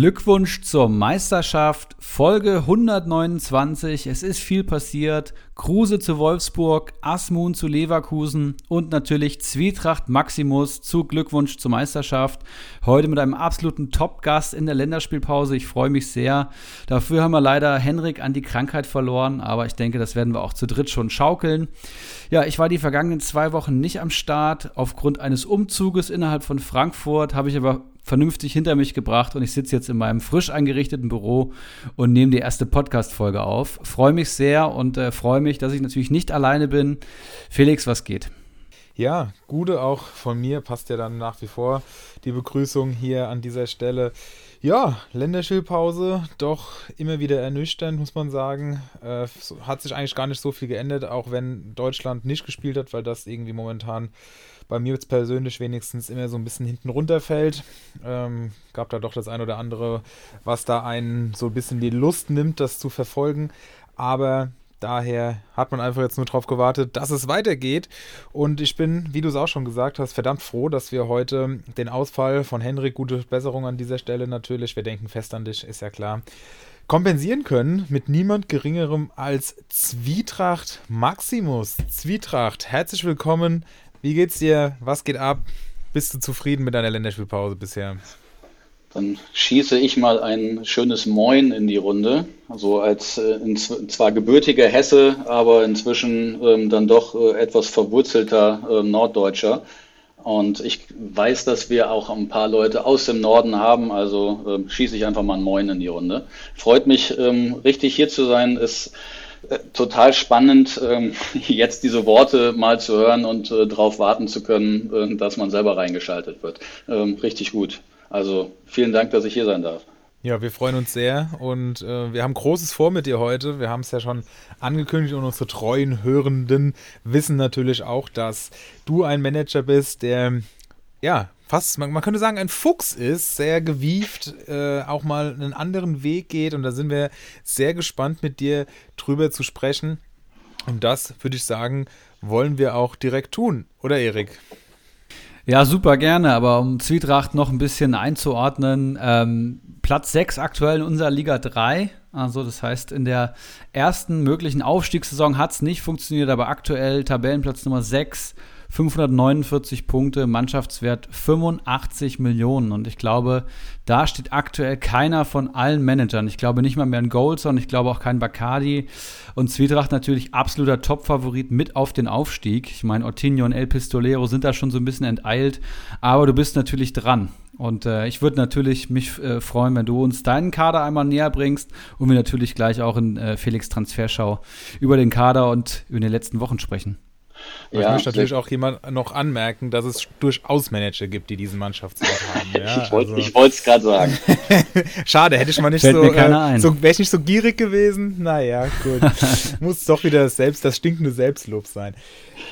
Glückwunsch zur Meisterschaft, Folge 129. Es ist viel passiert. Kruse zu Wolfsburg, Asmun zu Leverkusen und natürlich Zwietracht Maximus zu Glückwunsch zur Meisterschaft. Heute mit einem absoluten Top-Gast in der Länderspielpause. Ich freue mich sehr. Dafür haben wir leider Henrik an die Krankheit verloren, aber ich denke, das werden wir auch zu dritt schon schaukeln. Ja, ich war die vergangenen zwei Wochen nicht am Start. Aufgrund eines Umzuges innerhalb von Frankfurt habe ich aber vernünftig hinter mich gebracht und ich sitze jetzt in meinem frisch eingerichteten Büro und nehme die erste Podcast-Folge auf. Freue mich sehr und äh, freue mich, dass ich natürlich nicht alleine bin. Felix, was geht? Ja, Gude auch von mir, passt ja dann nach wie vor die Begrüßung hier an dieser Stelle. Ja, Länderspielpause, doch immer wieder ernüchternd, muss man sagen. Äh, hat sich eigentlich gar nicht so viel geändert, auch wenn Deutschland nicht gespielt hat, weil das irgendwie momentan bei mir jetzt persönlich wenigstens immer so ein bisschen hinten runterfällt. Ähm, gab da doch das ein oder andere, was da einen so ein bisschen die Lust nimmt, das zu verfolgen. Aber daher hat man einfach jetzt nur darauf gewartet, dass es weitergeht. Und ich bin, wie du es auch schon gesagt hast, verdammt froh, dass wir heute den Ausfall von Henrik, gute Besserung an dieser Stelle natürlich, wir denken fest an dich, ist ja klar, kompensieren können mit niemand Geringerem als Zwietracht Maximus. Zwietracht, herzlich willkommen wie geht's dir? Was geht ab? Bist du zufrieden mit deiner Länderspielpause bisher? Dann schieße ich mal ein schönes Moin in die Runde. Also als äh, in, zwar gebürtiger Hesse, aber inzwischen ähm, dann doch äh, etwas verwurzelter äh, Norddeutscher. Und ich weiß, dass wir auch ein paar Leute aus dem Norden haben, also ähm, schieße ich einfach mal ein Moin in die Runde. Freut mich, ähm, richtig hier zu sein. Äh, total spannend, ähm, jetzt diese Worte mal zu hören und äh, darauf warten zu können, äh, dass man selber reingeschaltet wird. Ähm, richtig gut. Also vielen Dank, dass ich hier sein darf. Ja, wir freuen uns sehr und äh, wir haben Großes vor mit dir heute. Wir haben es ja schon angekündigt und unsere treuen Hörenden wissen natürlich auch, dass du ein Manager bist, der ja fast, man, man, könnte sagen, ein Fuchs ist, sehr gewieft, äh, auch mal einen anderen Weg geht. Und da sind wir sehr gespannt, mit dir drüber zu sprechen. Und das, würde ich sagen, wollen wir auch direkt tun, oder Erik? Ja, super gerne, aber um Zwietracht noch ein bisschen einzuordnen, ähm, Platz 6 aktuell in unserer Liga 3. Also das heißt, in der ersten möglichen Aufstiegssaison hat es nicht funktioniert, aber aktuell Tabellenplatz Nummer 6 549 Punkte, Mannschaftswert 85 Millionen. Und ich glaube, da steht aktuell keiner von allen Managern. Ich glaube nicht mal mehr ein Goldson, ich glaube auch kein Bacardi. Und Zwietracht natürlich absoluter Top-Favorit mit auf den Aufstieg. Ich meine, Ortinho und El Pistolero sind da schon so ein bisschen enteilt, aber du bist natürlich dran. Und äh, ich würde natürlich mich äh, freuen, wenn du uns deinen Kader einmal näher bringst und wir natürlich gleich auch in äh, Felix Transferschau über den Kader und über die letzten Wochen sprechen. Ja, ich möchte natürlich auch jemand noch anmerken, dass es durchaus Manager gibt, die diesen Mannschaftswert haben. Ja, ich wollte es also. gerade sagen. Schade, hätte ich mal nicht Fällt so, äh, so wäre ich nicht so gierig gewesen. Naja, gut. Muss doch wieder das, selbst, das stinkende Selbstlob sein.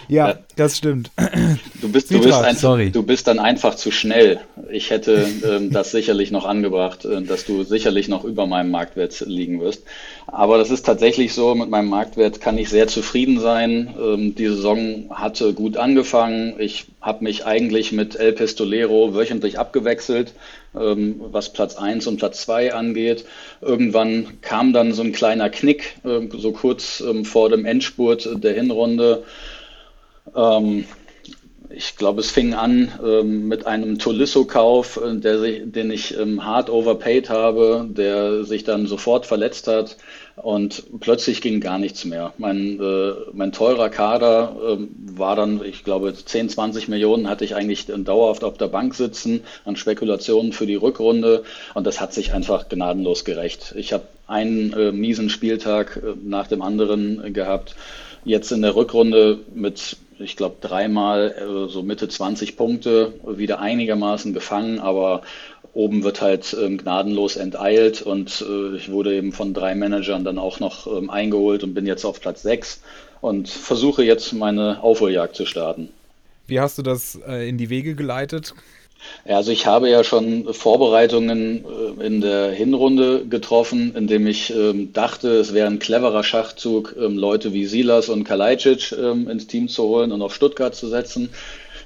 Ja, ja, das stimmt. Du bist, du, bist ein, Sorry. du bist dann einfach zu schnell. Ich hätte ähm, das sicherlich noch angebracht, äh, dass du sicherlich noch über meinem Marktwert liegen wirst. Aber das ist tatsächlich so, mit meinem Marktwert kann ich sehr zufrieden sein. Ähm, die Saison hatte gut angefangen. Ich habe mich eigentlich mit El Pistolero wöchentlich abgewechselt, ähm, was Platz 1 und Platz 2 angeht. Irgendwann kam dann so ein kleiner Knick, äh, so kurz ähm, vor dem Endspurt der Hinrunde. Ähm, ich glaube, es fing an ähm, mit einem Tolisso-Kauf, äh, den ich ähm, hart overpaid habe, der sich dann sofort verletzt hat und plötzlich ging gar nichts mehr. Mein, äh, mein teurer Kader äh, war dann, ich glaube, 10, 20 Millionen hatte ich eigentlich dauerhaft auf der Bank sitzen an Spekulationen für die Rückrunde und das hat sich einfach gnadenlos gerecht. Ich habe einen äh, miesen Spieltag äh, nach dem anderen gehabt. Jetzt in der Rückrunde mit ich glaube, dreimal äh, so Mitte 20 Punkte wieder einigermaßen gefangen, aber oben wird halt ähm, gnadenlos enteilt und äh, ich wurde eben von drei Managern dann auch noch ähm, eingeholt und bin jetzt auf Platz 6 und versuche jetzt meine Aufholjagd zu starten. Wie hast du das äh, in die Wege geleitet? Ja, also ich habe ja schon Vorbereitungen äh, in der Hinrunde getroffen, indem ich ähm, dachte, es wäre ein cleverer Schachzug, ähm, Leute wie Silas und Kalajdzic ähm, ins Team zu holen und auf Stuttgart zu setzen.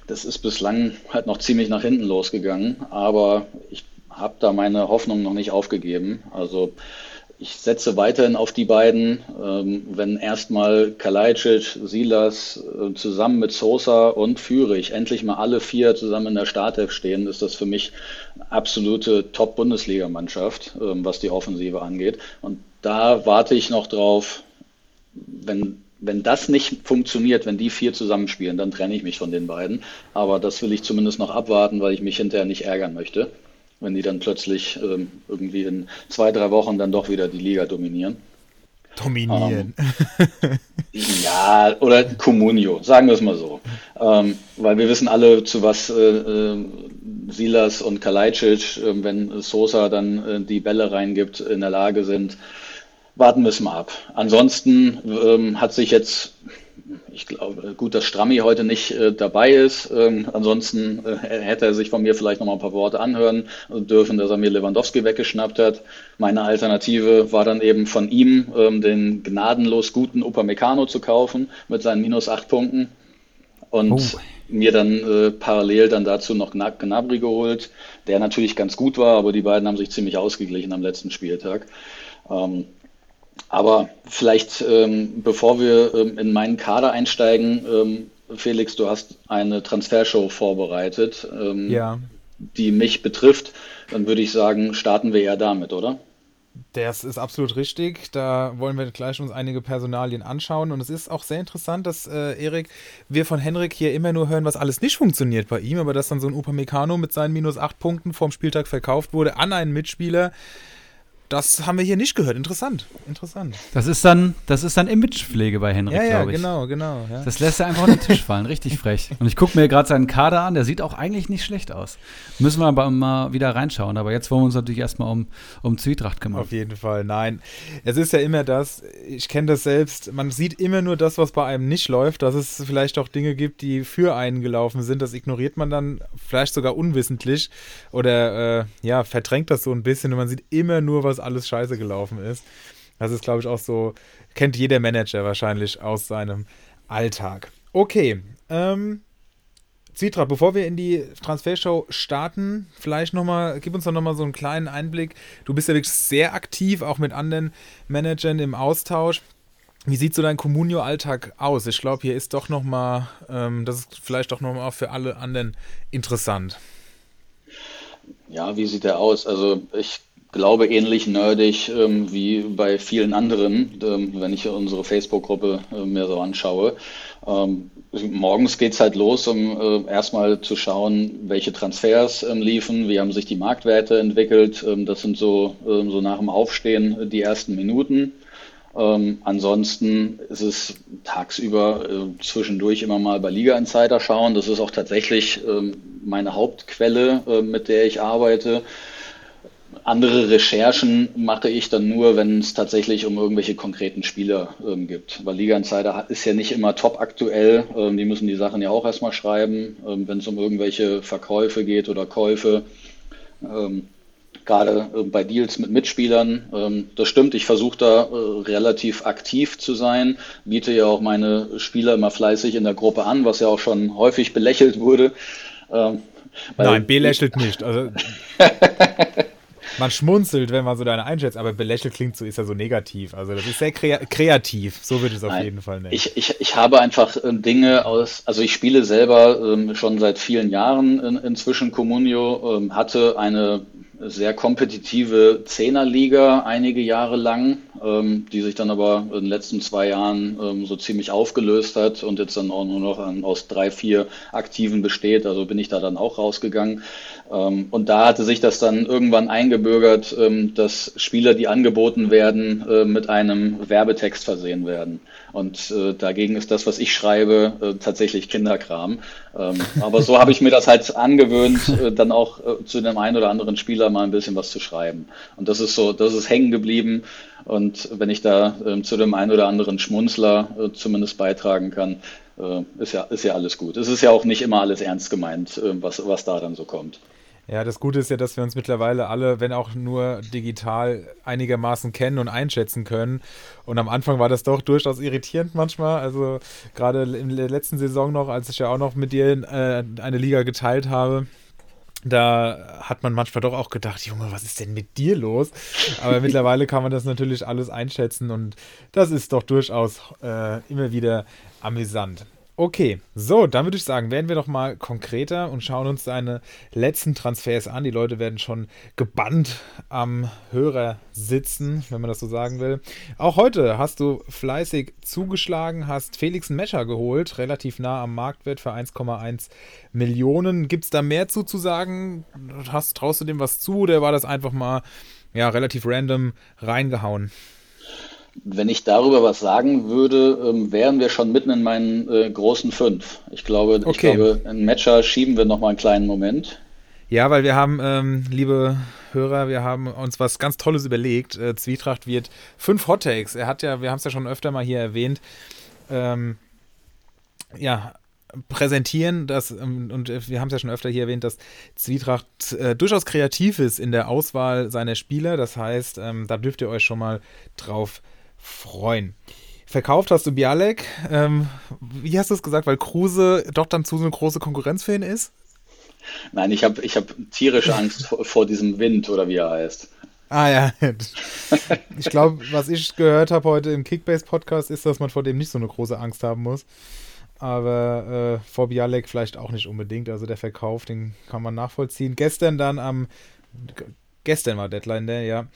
Das ist bislang halt noch ziemlich nach hinten losgegangen, aber ich habe da meine Hoffnung noch nicht aufgegeben. Also ich setze weiterhin auf die beiden. Ähm, wenn erstmal Kalajdzic, Silas äh, zusammen mit Sosa und Führig endlich mal alle vier zusammen in der Startelf stehen, ist das für mich absolute Top-Bundesligamannschaft, ähm, was die Offensive angeht. Und da warte ich noch drauf, wenn, wenn das nicht funktioniert, wenn die vier zusammenspielen, dann trenne ich mich von den beiden. Aber das will ich zumindest noch abwarten, weil ich mich hinterher nicht ärgern möchte wenn die dann plötzlich ähm, irgendwie in zwei, drei Wochen dann doch wieder die Liga dominieren. Dominieren. Ähm, ja, oder Comunio, sagen wir es mal so. Ähm, weil wir wissen alle, zu was äh, äh, Silas und Kalajdzic, äh, wenn Sosa dann äh, die Bälle reingibt, in der Lage sind. Warten wir es mal ab. Ansonsten ähm, hat sich jetzt ich glaube, gut, dass Strammi heute nicht äh, dabei ist. Ähm, ansonsten äh, hätte er sich von mir vielleicht noch mal ein paar Worte anhören dürfen, dass er mir Lewandowski weggeschnappt hat. Meine Alternative war dann eben von ihm, ähm, den gnadenlos guten Upamecano zu kaufen mit seinen minus acht Punkten. Und oh. mir dann äh, parallel dann dazu noch Gnabry geholt, der natürlich ganz gut war, aber die beiden haben sich ziemlich ausgeglichen am letzten Spieltag. Ähm, aber vielleicht, ähm, bevor wir ähm, in meinen Kader einsteigen, ähm, Felix, du hast eine Transfershow vorbereitet, ähm, ja. die mich betrifft. Dann würde ich sagen, starten wir ja damit, oder? Das ist absolut richtig. Da wollen wir gleich uns einige Personalien anschauen. Und es ist auch sehr interessant, dass äh, Erik, wir von Henrik hier immer nur hören, was alles nicht funktioniert bei ihm, aber dass dann so ein Upamecano mit seinen minus acht Punkten vorm Spieltag verkauft wurde an einen Mitspieler, das haben wir hier nicht gehört. Interessant. Interessant. Das ist dann, das ist dann Imagepflege bei Henrik, ja, ja, glaube ich. Genau, genau. Ja. Das lässt er einfach auf den Tisch fallen. Richtig frech. Und ich gucke mir gerade seinen Kader an. Der sieht auch eigentlich nicht schlecht aus. Müssen wir aber mal wieder reinschauen. Aber jetzt wollen wir uns natürlich erstmal um, um Zwietracht kümmern. Auf jeden Fall. Nein. Es ist ja immer das, ich kenne das selbst. Man sieht immer nur das, was bei einem nicht läuft. Dass es vielleicht auch Dinge gibt, die für einen gelaufen sind. Das ignoriert man dann vielleicht sogar unwissentlich. Oder äh, ja, verdrängt das so ein bisschen. Und man sieht immer nur, was alles scheiße gelaufen ist. Das ist, glaube ich, auch so, kennt jeder Manager wahrscheinlich aus seinem Alltag. Okay, ähm, Zwietracht, bevor wir in die Transfershow starten, vielleicht nochmal, gib uns doch nochmal so einen kleinen Einblick. Du bist ja wirklich sehr aktiv, auch mit anderen Managern im Austausch. Wie sieht so dein Communio-Alltag aus? Ich glaube, hier ist doch nochmal, ähm, das ist vielleicht doch nochmal für alle anderen interessant. Ja, wie sieht der aus? Also ich glaube, ähnlich nerdig ähm, wie bei vielen anderen, ähm, wenn ich unsere Facebook-Gruppe äh, mir so anschaue. Ähm, morgens geht's halt los, um äh, erstmal zu schauen, welche Transfers ähm, liefen, wie haben sich die Marktwerte entwickelt. Ähm, das sind so, ähm, so nach dem Aufstehen die ersten Minuten. Ähm, ansonsten ist es tagsüber äh, zwischendurch immer mal bei Liga Insider schauen. Das ist auch tatsächlich ähm, meine Hauptquelle, äh, mit der ich arbeite. Andere Recherchen mache ich dann nur, wenn es tatsächlich um irgendwelche konkreten Spieler ähm, gibt. Weil Liga Insider ist ja nicht immer top aktuell. Ähm, die müssen die Sachen ja auch erstmal schreiben, ähm, wenn es um irgendwelche Verkäufe geht oder Käufe. Ähm, gerade äh, bei Deals mit Mitspielern. Ähm, das stimmt, ich versuche da äh, relativ aktiv zu sein, biete ja auch meine Spieler immer fleißig in der Gruppe an, was ja auch schon häufig belächelt wurde. Ähm, Nein, belächelt nicht. Also man schmunzelt, wenn man so deine einschätzt, aber belächelt klingt so, ist ja so negativ. Also das ist sehr krea kreativ, so würde ich es auf Nein, jeden Fall nennen. Ich, ich, ich habe einfach äh, Dinge aus, also ich spiele selber ähm, schon seit vielen Jahren in, inzwischen Comunio, ähm, hatte eine sehr kompetitive Zehnerliga einige Jahre lang, ähm, die sich dann aber in den letzten zwei Jahren ähm, so ziemlich aufgelöst hat und jetzt dann auch nur noch an, aus drei, vier Aktiven besteht. Also bin ich da dann auch rausgegangen. Ähm, und da hatte sich das dann irgendwann eingebürgert, ähm, dass Spieler, die angeboten werden, äh, mit einem Werbetext versehen werden. Und äh, dagegen ist das, was ich schreibe, äh, tatsächlich Kinderkram. Ähm, aber so habe ich mir das halt angewöhnt, dann auch zu dem einen oder anderen Spieler mal ein bisschen was zu schreiben. Und das ist so, das ist hängen geblieben. Und wenn ich da zu dem einen oder anderen Schmunzler zumindest beitragen kann, ist ja, ist ja alles gut. Es ist ja auch nicht immer alles ernst gemeint, was, was da dann so kommt. Ja, das Gute ist ja, dass wir uns mittlerweile alle, wenn auch nur digital, einigermaßen kennen und einschätzen können. Und am Anfang war das doch durchaus irritierend manchmal. Also gerade in der letzten Saison noch, als ich ja auch noch mit dir äh, eine Liga geteilt habe, da hat man manchmal doch auch gedacht, Junge, was ist denn mit dir los? Aber mittlerweile kann man das natürlich alles einschätzen und das ist doch durchaus äh, immer wieder amüsant. Okay, so, dann würde ich sagen, werden wir doch mal konkreter und schauen uns deine letzten Transfers an. Die Leute werden schon gebannt am Hörer sitzen, wenn man das so sagen will. Auch heute hast du fleißig zugeschlagen, hast Felix Mescher geholt, relativ nah am Marktwert für 1,1 Millionen. Gibt es da mehr zu, zu sagen? Hast, traust du dem was zu oder war das einfach mal ja, relativ random reingehauen? Wenn ich darüber was sagen würde, ähm, wären wir schon mitten in meinen äh, großen fünf. Ich glaube, okay. ich glaube, ein Matcher schieben wir noch mal einen kleinen Moment. Ja, weil wir haben, ähm, liebe Hörer, wir haben uns was ganz Tolles überlegt. Äh, Zwietracht wird fünf Hot Takes. Er hat ja, wir haben es ja schon öfter mal hier erwähnt, ähm, ja, präsentieren, dass, ähm, und wir haben es ja schon öfter hier erwähnt, dass Zwietracht äh, durchaus kreativ ist in der Auswahl seiner Spieler. Das heißt, ähm, da dürft ihr euch schon mal drauf freuen. Verkauft hast du Bialek. Ähm, wie hast du es gesagt, weil Kruse doch dann zu so eine große Konkurrenz für ihn ist? Nein, ich habe ich hab tierische Angst vor, vor diesem Wind oder wie er heißt. Ah ja, ich glaube, was ich gehört habe heute im Kickbase-Podcast ist, dass man vor dem nicht so eine große Angst haben muss. Aber äh, vor Bialek vielleicht auch nicht unbedingt. Also der Verkauf, den kann man nachvollziehen. Gestern dann am, gestern war Deadline Day, ja.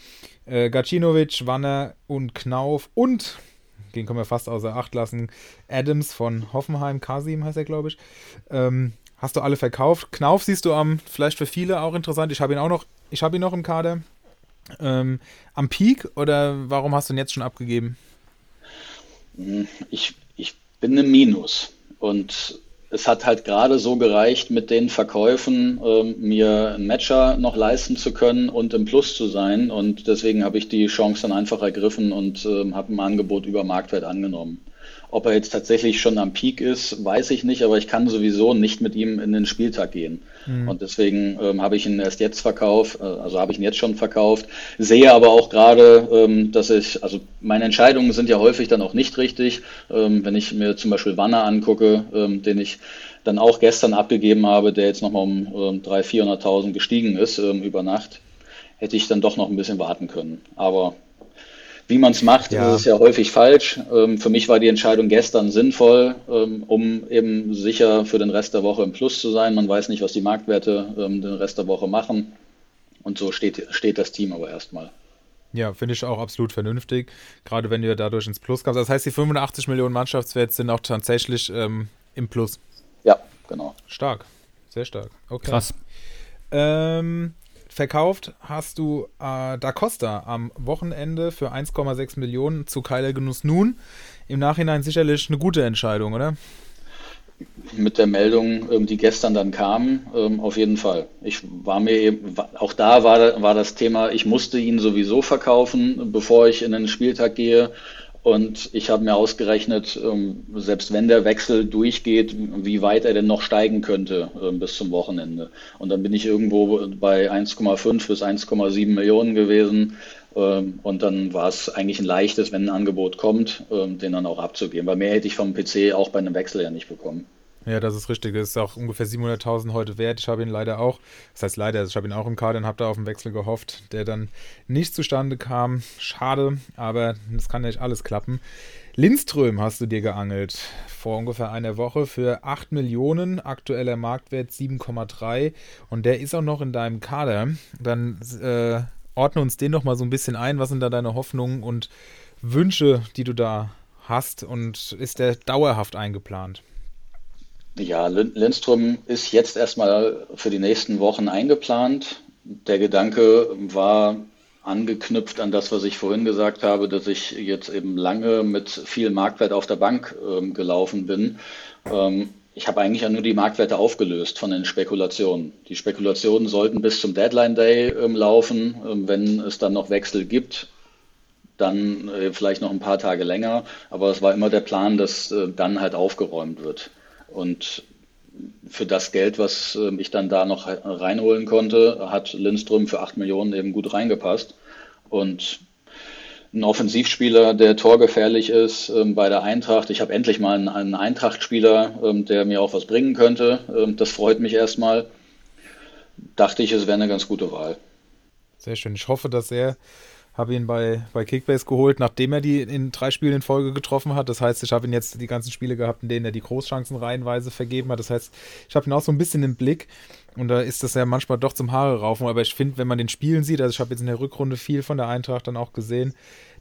Äh, Gacinovic, Wanner und Knauf und, den können wir fast außer Acht lassen, Adams von Hoffenheim, Kasim heißt er, glaube ich. Ähm, hast du alle verkauft. Knauf siehst du am, vielleicht für viele auch interessant. Ich habe ihn auch noch, ich habe ihn noch im Kader. Ähm, am Peak oder warum hast du ihn jetzt schon abgegeben? Ich, ich bin im Minus und es hat halt gerade so gereicht, mit den Verkäufen ähm, mir einen Matcher noch leisten zu können und im Plus zu sein. Und deswegen habe ich die Chance dann einfach ergriffen und ähm, habe ein Angebot über Marktwert angenommen. Ob er jetzt tatsächlich schon am Peak ist, weiß ich nicht, aber ich kann sowieso nicht mit ihm in den Spieltag gehen. Mhm. Und deswegen ähm, habe ich ihn erst jetzt verkauft, äh, also habe ich ihn jetzt schon verkauft, sehe aber auch gerade, ähm, dass ich, also meine Entscheidungen sind ja häufig dann auch nicht richtig. Ähm, wenn ich mir zum Beispiel Wanner angucke, ähm, den ich dann auch gestern abgegeben habe, der jetzt nochmal um ähm, 300.000, 400.000 gestiegen ist ähm, über Nacht, hätte ich dann doch noch ein bisschen warten können. Aber wie man es macht, ja. ist es ja häufig falsch. Ähm, für mich war die Entscheidung gestern sinnvoll, ähm, um eben sicher für den Rest der Woche im Plus zu sein. Man weiß nicht, was die Marktwerte ähm, den Rest der Woche machen. Und so steht, steht das Team aber erstmal. Ja, finde ich auch absolut vernünftig, gerade wenn ihr dadurch ins Plus kommt. Das heißt, die 85 Millionen Mannschaftswert sind auch tatsächlich ähm, im Plus. Ja, genau. Stark, sehr stark. Okay. Krass. Ähm, Verkauft hast du äh, Da Costa am Wochenende für 1,6 Millionen zu Keiler Genuss nun. Im Nachhinein sicherlich eine gute Entscheidung, oder? Mit der Meldung, ähm, die gestern dann kam, ähm, auf jeden Fall. Ich war mir auch da war, war das Thema, ich musste ihn sowieso verkaufen, bevor ich in den Spieltag gehe. Und ich habe mir ausgerechnet, ähm, selbst wenn der Wechsel durchgeht, wie weit er denn noch steigen könnte ähm, bis zum Wochenende. Und dann bin ich irgendwo bei 1,5 bis 1,7 Millionen gewesen. Ähm, und dann war es eigentlich ein leichtes, wenn ein Angebot kommt, den dann auch abzugeben. Weil mehr hätte ich vom PC auch bei einem Wechsel ja nicht bekommen. Ja, das ist richtig. Das ist auch ungefähr 700.000 heute wert. Ich habe ihn leider auch, das heißt leider, ich habe ihn auch im Kader und habe da auf den Wechsel gehofft, der dann nicht zustande kam. Schade, aber das kann nicht alles klappen. Lindström hast du dir geangelt vor ungefähr einer Woche für 8 Millionen, aktueller Marktwert 7,3 und der ist auch noch in deinem Kader. Dann äh, ordne uns den noch mal so ein bisschen ein. Was sind da deine Hoffnungen und Wünsche, die du da hast und ist der dauerhaft eingeplant? Ja, Lindström ist jetzt erstmal für die nächsten Wochen eingeplant. Der Gedanke war angeknüpft an das, was ich vorhin gesagt habe, dass ich jetzt eben lange mit viel Marktwert auf der Bank ähm, gelaufen bin. Ähm, ich habe eigentlich ja nur die Marktwerte aufgelöst von den Spekulationen. Die Spekulationen sollten bis zum Deadline Day ähm, laufen. Ähm, wenn es dann noch Wechsel gibt, dann äh, vielleicht noch ein paar Tage länger. Aber es war immer der Plan, dass äh, dann halt aufgeräumt wird. Und für das Geld, was ähm, ich dann da noch reinholen konnte, hat Lindström für 8 Millionen eben gut reingepasst. Und ein Offensivspieler, der torgefährlich ist ähm, bei der Eintracht. Ich habe endlich mal einen, einen Eintracht-Spieler, ähm, der mir auch was bringen könnte. das freut mich erstmal. dachte ich, es wäre eine ganz gute Wahl. Sehr schön. Ich hoffe, dass er habe ihn bei, bei Kickbase geholt, nachdem er die in drei Spielen in Folge getroffen hat. Das heißt, ich habe ihn jetzt die ganzen Spiele gehabt, in denen er die Großchancen reihenweise vergeben hat. Das heißt, ich habe ihn auch so ein bisschen im Blick. Und da ist das ja manchmal doch zum Haare raufen. Aber ich finde, wenn man den Spielen sieht, also ich habe jetzt in der Rückrunde viel von der Eintracht dann auch gesehen,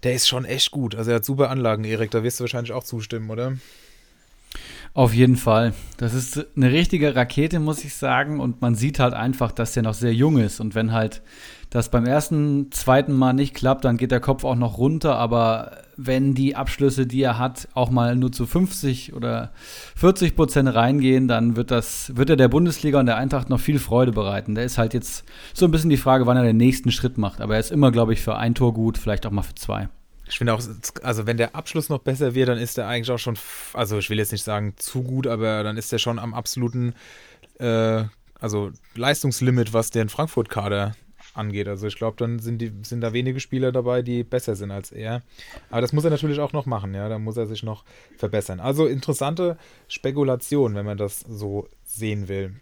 der ist schon echt gut. Also er hat super Anlagen, Erik. Da wirst du wahrscheinlich auch zustimmen, oder? Auf jeden Fall. Das ist eine richtige Rakete, muss ich sagen. Und man sieht halt einfach, dass der noch sehr jung ist. Und wenn halt das beim ersten, zweiten Mal nicht klappt, dann geht der Kopf auch noch runter. Aber wenn die Abschlüsse, die er hat, auch mal nur zu 50 oder 40 Prozent reingehen, dann wird das, wird er der Bundesliga und der Eintracht noch viel Freude bereiten. Der ist halt jetzt so ein bisschen die Frage, wann er den nächsten Schritt macht. Aber er ist immer, glaube ich, für ein Tor gut, vielleicht auch mal für zwei. Ich finde auch, also wenn der Abschluss noch besser wird, dann ist er eigentlich auch schon, also ich will jetzt nicht sagen zu gut, aber dann ist er schon am absoluten, äh, also Leistungslimit, was den Frankfurt-Kader angeht. Also ich glaube, dann sind, die, sind da wenige Spieler dabei, die besser sind als er. Aber das muss er natürlich auch noch machen, ja. Da muss er sich noch verbessern. Also interessante Spekulation, wenn man das so sehen will.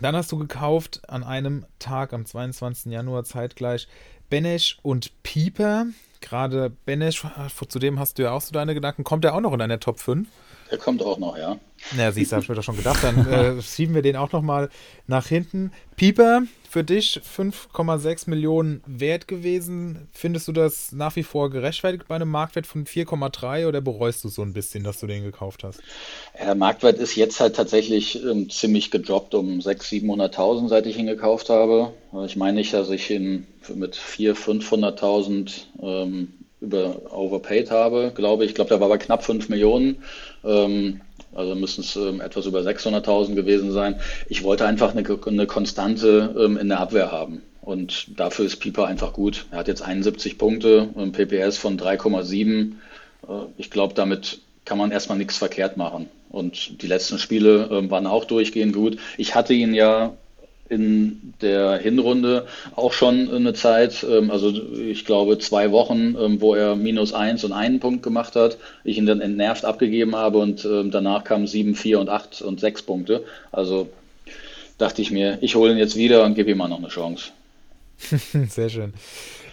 Dann hast du gekauft an einem Tag am 22. Januar zeitgleich Benesch und Pieper gerade Benesch, zu dem hast du ja auch so deine Gedanken. Kommt er auch noch in deiner Top 5? Der kommt auch noch, ja. Ja, siehst du, hab ich mir doch schon gedacht. Dann äh, schieben wir den auch noch mal nach hinten. Pieper, für dich 5,6 Millionen wert gewesen. Findest du das nach wie vor gerechtfertigt bei einem Marktwert von 4,3 oder bereust du so ein bisschen, dass du den gekauft hast? Ja, der Marktwert ist jetzt halt tatsächlich ähm, ziemlich gedroppt um 600.000, 700.000, seit ich ihn gekauft habe. Ich meine nicht, dass ich ihn mit 400.000, 500.000 ähm, über overpaid habe, glaube ich. Ich glaube, der war bei knapp 5 Millionen. Ähm, also müssen es ähm, etwas über 600.000 gewesen sein. Ich wollte einfach eine, eine Konstante ähm, in der Abwehr haben. Und dafür ist Pieper einfach gut. Er hat jetzt 71 Punkte, ein PPS von 3,7. Äh, ich glaube, damit kann man erstmal nichts verkehrt machen. Und die letzten Spiele äh, waren auch durchgehend gut. Ich hatte ihn ja in der Hinrunde auch schon eine Zeit, ähm, also ich glaube zwei Wochen, ähm, wo er minus eins und einen Punkt gemacht hat, ich ihn dann entnervt abgegeben habe und ähm, danach kamen sieben, vier und acht und sechs Punkte. Also dachte ich mir, ich hole ihn jetzt wieder und gebe ihm mal noch eine Chance. Sehr schön.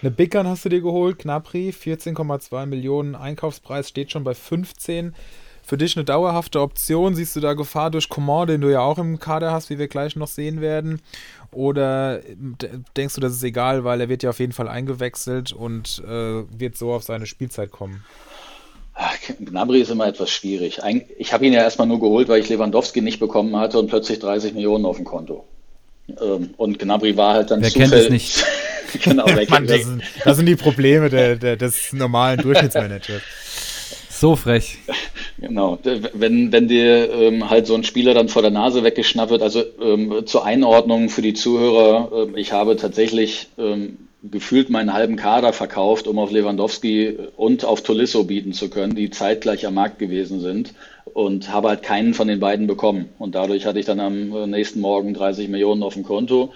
Eine Gun hast du dir geholt, Knapri, 14,2 Millionen Einkaufspreis, steht schon bei 15 für dich eine dauerhafte Option? Siehst du da Gefahr durch Coman, den du ja auch im Kader hast, wie wir gleich noch sehen werden? Oder denkst du, das ist egal, weil er wird ja auf jeden Fall eingewechselt und äh, wird so auf seine Spielzeit kommen? Gnabry ist immer etwas schwierig. Ich habe ihn ja erstmal nur geholt, weil ich Lewandowski nicht bekommen hatte und plötzlich 30 Millionen auf dem Konto. Ähm, und Gnabry war halt dann Wer kennt es nicht? genau, Mann, das, sind, das, sind, die Probleme der, der, des normalen Durchschnittsmanagers. So frech. Genau. Wenn, wenn dir ähm, halt so ein Spieler dann vor der Nase weggeschnappt wird, also ähm, zur Einordnung für die Zuhörer, äh, ich habe tatsächlich ähm, gefühlt meinen halben Kader verkauft, um auf Lewandowski und auf Tolisso bieten zu können, die zeitgleich am Markt gewesen sind und habe halt keinen von den beiden bekommen. Und dadurch hatte ich dann am äh, nächsten Morgen 30 Millionen auf dem Konto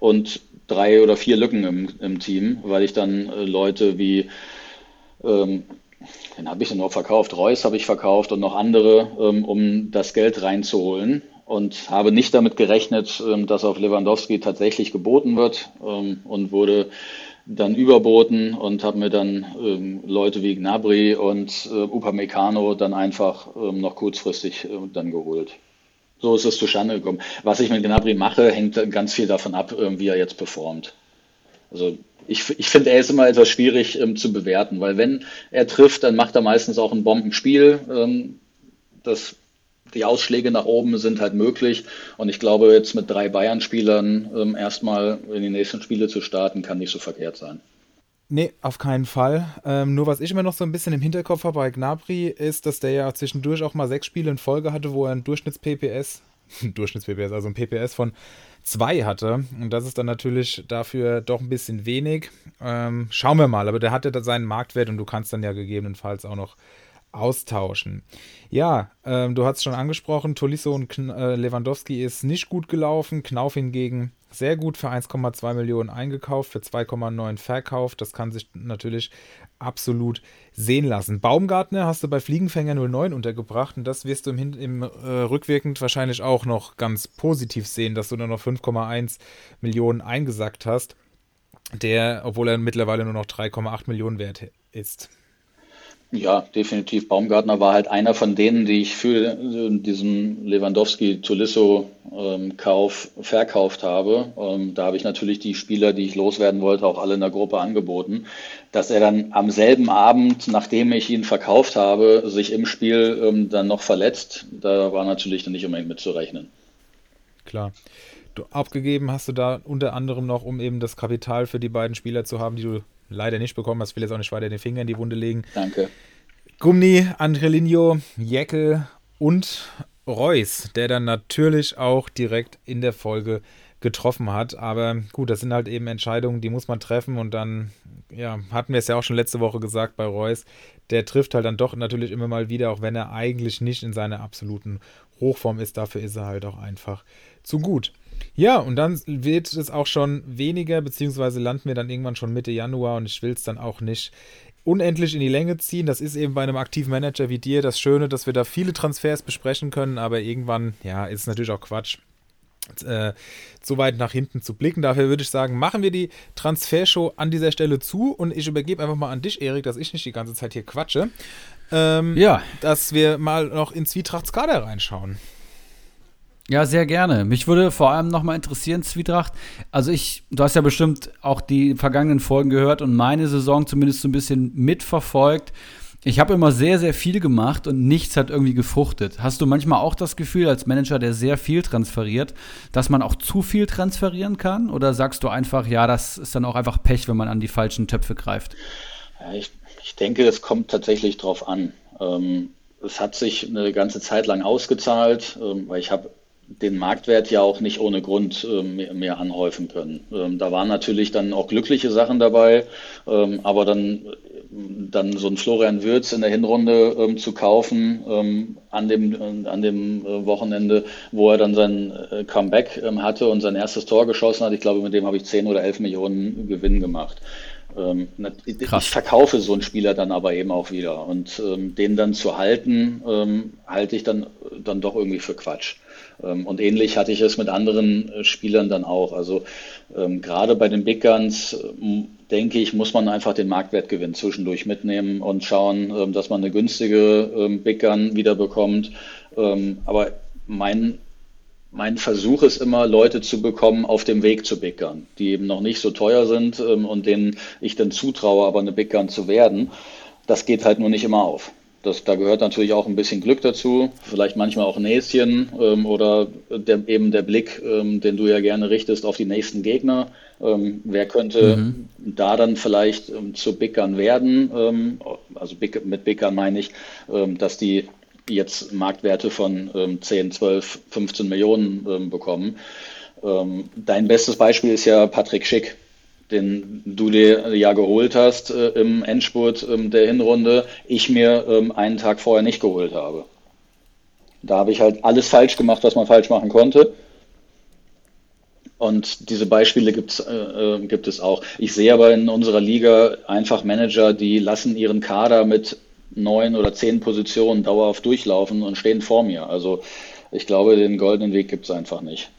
und drei oder vier Lücken im, im Team, weil ich dann äh, Leute wie ähm, den habe ich dann noch verkauft. Reus habe ich verkauft und noch andere, ähm, um das Geld reinzuholen. Und habe nicht damit gerechnet, ähm, dass auf Lewandowski tatsächlich geboten wird ähm, und wurde dann überboten und habe mir dann ähm, Leute wie Gnabry und äh, Upamecano dann einfach ähm, noch kurzfristig äh, dann geholt. So ist es zustande gekommen. Was ich mit Gnabry mache, hängt ganz viel davon ab, äh, wie er jetzt performt. Also ich, ich finde, er ist immer etwas schwierig ähm, zu bewerten, weil wenn er trifft, dann macht er meistens auch ein Bombenspiel. Ähm, das, die Ausschläge nach oben sind halt möglich. Und ich glaube, jetzt mit drei Bayern-Spielern ähm, erstmal in die nächsten Spiele zu starten, kann nicht so verkehrt sein. Nee, auf keinen Fall. Ähm, nur was ich immer noch so ein bisschen im Hinterkopf habe bei Gnabry, ist, dass der ja zwischendurch auch mal sechs Spiele in Folge hatte, wo er ein Durchschnitts-PPS, Durchschnitts-PPS, also ein PPS von 2 hatte. Und das ist dann natürlich dafür doch ein bisschen wenig. Ähm, schauen wir mal, aber der hatte da seinen Marktwert und du kannst dann ja gegebenenfalls auch noch austauschen. Ja, ähm, du hast es schon angesprochen, Tolisso und Kn äh, Lewandowski ist nicht gut gelaufen, Knauf hingegen sehr gut für 1,2 Millionen eingekauft, für 2,9 verkauft. Das kann sich natürlich absolut sehen lassen. Baumgartner hast du bei Fliegenfänger 09 untergebracht und das wirst du im, im äh, rückwirkend wahrscheinlich auch noch ganz positiv sehen, dass du nur noch 5,1 Millionen eingesackt hast, der, obwohl er mittlerweile nur noch 3,8 Millionen wert ist. Ja, definitiv. Baumgartner war halt einer von denen, die ich für diesen Lewandowski-Tolisso-Kauf ähm, verkauft habe. Ähm, da habe ich natürlich die Spieler, die ich loswerden wollte, auch alle in der Gruppe angeboten. Dass er dann am selben Abend, nachdem ich ihn verkauft habe, sich im Spiel ähm, dann noch verletzt, da war natürlich dann nicht unbedingt mitzurechnen. Klar. Du, abgegeben hast du da unter anderem noch, um eben das Kapital für die beiden Spieler zu haben, die du leider nicht bekommen hast. Ich will jetzt auch nicht weiter den Finger in die Wunde legen. Danke. Gumni, Andrelinho, Jäckel und Reus, der dann natürlich auch direkt in der Folge getroffen hat. Aber gut, das sind halt eben Entscheidungen, die muss man treffen und dann, ja, hatten wir es ja auch schon letzte Woche gesagt bei Reus, der trifft halt dann doch natürlich immer mal wieder, auch wenn er eigentlich nicht in seiner absoluten Hochform ist. Dafür ist er halt auch einfach zu gut. Ja, und dann wird es auch schon weniger, beziehungsweise landen wir dann irgendwann schon Mitte Januar und ich will es dann auch nicht unendlich in die Länge ziehen. Das ist eben bei einem aktiven Manager wie dir das Schöne, dass wir da viele Transfers besprechen können, aber irgendwann, ja, ist es natürlich auch Quatsch, äh, so weit nach hinten zu blicken. Dafür würde ich sagen, machen wir die Transfershow an dieser Stelle zu und ich übergebe einfach mal an dich, Erik, dass ich nicht die ganze Zeit hier quatsche. Ähm, ja. Dass wir mal noch ins Zwietrachtskader reinschauen. Ja, sehr gerne. Mich würde vor allem nochmal interessieren, Zwietracht. Also ich, du hast ja bestimmt auch die vergangenen Folgen gehört und meine Saison zumindest so ein bisschen mitverfolgt. Ich habe immer sehr, sehr viel gemacht und nichts hat irgendwie gefruchtet. Hast du manchmal auch das Gefühl, als Manager, der sehr viel transferiert, dass man auch zu viel transferieren kann? Oder sagst du einfach, ja, das ist dann auch einfach Pech, wenn man an die falschen Töpfe greift? Ich, ich denke, es kommt tatsächlich drauf an. Ähm, es hat sich eine ganze Zeit lang ausgezahlt, ähm, weil ich habe den Marktwert ja auch nicht ohne Grund ähm, mehr, anhäufen können. Ähm, da waren natürlich dann auch glückliche Sachen dabei, ähm, aber dann, dann so ein Florian Würz in der Hinrunde ähm, zu kaufen ähm, an dem, an dem äh, Wochenende, wo er dann sein äh, Comeback ähm, hatte und sein erstes Tor geschossen hat, ich glaube, mit dem habe ich 10 oder 11 Millionen Gewinn gemacht. ich verkaufe so einen Spieler dann aber eben auch wieder und den dann zu halten, halte ich dann, dann doch irgendwie für Quatsch. Ähm, und ähnlich hatte ich es mit anderen äh, Spielern dann auch. Also ähm, gerade bei den Big Guns, äh, denke ich, muss man einfach den Marktwertgewinn zwischendurch mitnehmen und schauen, ähm, dass man eine günstige ähm, Big Gun wiederbekommt. Ähm, aber mein mein Versuch ist immer, Leute zu bekommen auf dem Weg zu Big Gun, die eben noch nicht so teuer sind ähm, und denen ich dann zutraue, aber eine Big Gun zu werden. Das geht halt nur nicht immer auf. Das, da gehört natürlich auch ein bisschen Glück dazu, vielleicht manchmal auch Näschen ähm, oder der, eben der Blick, ähm, den du ja gerne richtest auf die nächsten Gegner. Ähm, wer könnte mhm. da dann vielleicht ähm, zu Bickern werden? Ähm, also Big, mit Bickern meine ich, ähm, dass die jetzt Marktwerte von 10, 12, 15 Millionen bekommen. dein bestes Beispiel ist ja Patrick Schick den du dir ja geholt hast äh, im Endspurt ähm, der Hinrunde, ich mir ähm, einen Tag vorher nicht geholt habe. Da habe ich halt alles falsch gemacht, was man falsch machen konnte. Und diese Beispiele gibt's, äh, äh gibt es auch. Ich sehe aber in unserer Liga einfach Manager, die lassen ihren Kader mit neun oder zehn Positionen dauerhaft durchlaufen und stehen vor mir. Also ich glaube, den goldenen Weg gibt es einfach nicht.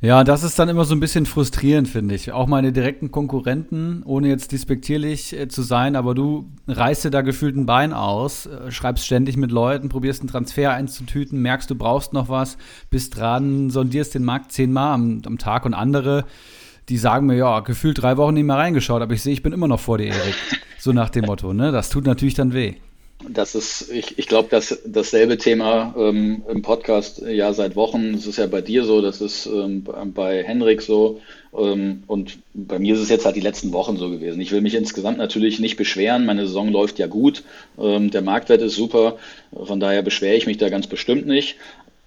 Ja, das ist dann immer so ein bisschen frustrierend, finde ich. Auch meine direkten Konkurrenten, ohne jetzt despektierlich äh, zu sein, aber du reißt dir da gefühlt ein Bein aus, äh, schreibst ständig mit Leuten, probierst einen Transfer einzutüten, merkst, du brauchst noch was, bist dran, sondierst den Markt zehnmal am, am Tag und andere, die sagen mir, ja, gefühlt drei Wochen nicht mehr reingeschaut, aber ich sehe, ich bin immer noch vor dir, Erik. So nach dem Motto, ne? Das tut natürlich dann weh. Das ist, ich, ich glaube, dass dasselbe Thema ähm, im Podcast ja seit Wochen, das ist ja bei dir so, das ist ähm, bei Henrik so. Ähm, und bei mir ist es jetzt halt die letzten Wochen so gewesen. Ich will mich insgesamt natürlich nicht beschweren, meine Saison läuft ja gut, ähm, der Marktwert ist super, von daher beschwere ich mich da ganz bestimmt nicht.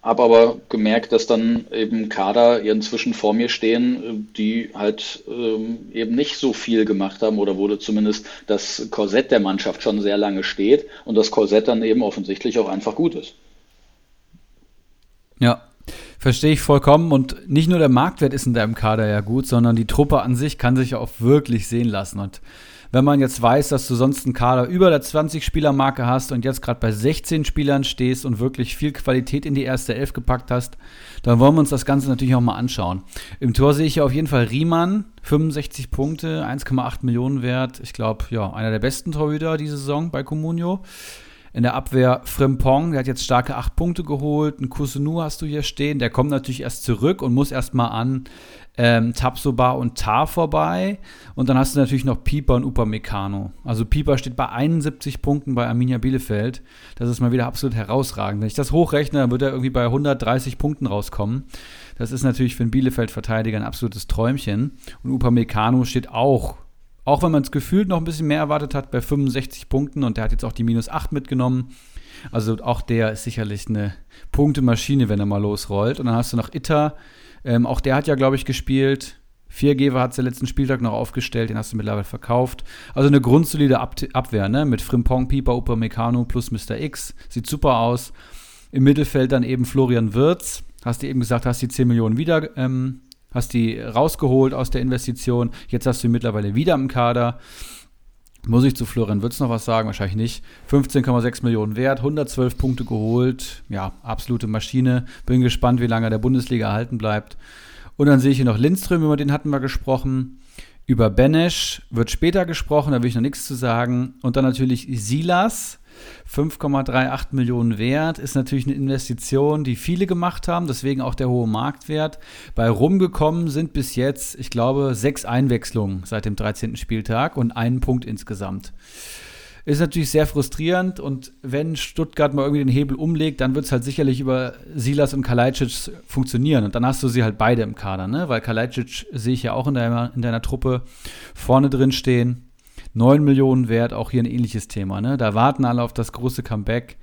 Habe aber gemerkt, dass dann eben Kader inzwischen vor mir stehen, die halt ähm, eben nicht so viel gemacht haben oder wurde zumindest das Korsett der Mannschaft schon sehr lange steht und das Korsett dann eben offensichtlich auch einfach gut ist. Ja, verstehe ich vollkommen. Und nicht nur der Marktwert ist in deinem Kader ja gut, sondern die Truppe an sich kann sich auch wirklich sehen lassen. Und wenn man jetzt weiß, dass du sonst einen Kader über der 20-Spieler-Marke hast und jetzt gerade bei 16 Spielern stehst und wirklich viel Qualität in die erste Elf gepackt hast, dann wollen wir uns das Ganze natürlich auch mal anschauen. Im Tor sehe ich ja auf jeden Fall Riemann, 65 Punkte, 1,8 Millionen wert. Ich glaube, ja, einer der besten Torhüter diese Saison bei Comunio. In der Abwehr Frimpong, der hat jetzt starke 8 Punkte geholt. Ein Kusunu hast du hier stehen, der kommt natürlich erst zurück und muss erstmal an ähm, Tapsoba und Tar vorbei. Und dann hast du natürlich noch Pieper und Upamecano. Also Pieper steht bei 71 Punkten bei Arminia Bielefeld. Das ist mal wieder absolut herausragend. Wenn ich das hochrechne, dann wird er irgendwie bei 130 Punkten rauskommen. Das ist natürlich für einen Bielefeld-Verteidiger ein absolutes Träumchen. Und Upamecano steht auch auch wenn man es gefühlt noch ein bisschen mehr erwartet hat, bei 65 Punkten und der hat jetzt auch die minus 8 mitgenommen. Also auch der ist sicherlich eine Punktemaschine, wenn er mal losrollt. Und dann hast du noch Itter, ähm, auch der hat ja, glaube ich, gespielt. Viergeber hat es den letzten Spieltag noch aufgestellt, den hast du mittlerweile verkauft. Also eine grundsolide Ab Abwehr, ne? Mit Frimpong, Pieper, Upamecano plus Mr. X. Sieht super aus. Im Mittelfeld dann eben Florian Wirz. Hast du eben gesagt, hast die 10 Millionen wieder ähm, hast die rausgeholt aus der Investition. Jetzt hast du ihn mittlerweile wieder im Kader. Muss ich zu Florian Würz noch was sagen? Wahrscheinlich nicht. 15,6 Millionen wert, 112 Punkte geholt. Ja, absolute Maschine. Bin gespannt, wie lange er der Bundesliga erhalten bleibt. Und dann sehe ich hier noch Lindström, über den hatten wir gesprochen. Über Benesch wird später gesprochen, da will ich noch nichts zu sagen. Und dann natürlich Silas, 5,38 Millionen wert, ist natürlich eine Investition, die viele gemacht haben, deswegen auch der hohe Marktwert. Bei rumgekommen sind bis jetzt, ich glaube, sechs Einwechslungen seit dem 13. Spieltag und einen Punkt insgesamt. Ist natürlich sehr frustrierend und wenn Stuttgart mal irgendwie den Hebel umlegt, dann wird es halt sicherlich über Silas und Kalajdzic funktionieren und dann hast du sie halt beide im Kader, ne? Weil Kalajdzic sehe ich ja auch in deiner, in deiner Truppe vorne drin stehen 9 Millionen wert, auch hier ein ähnliches Thema. Ne? Da warten alle auf das große Comeback.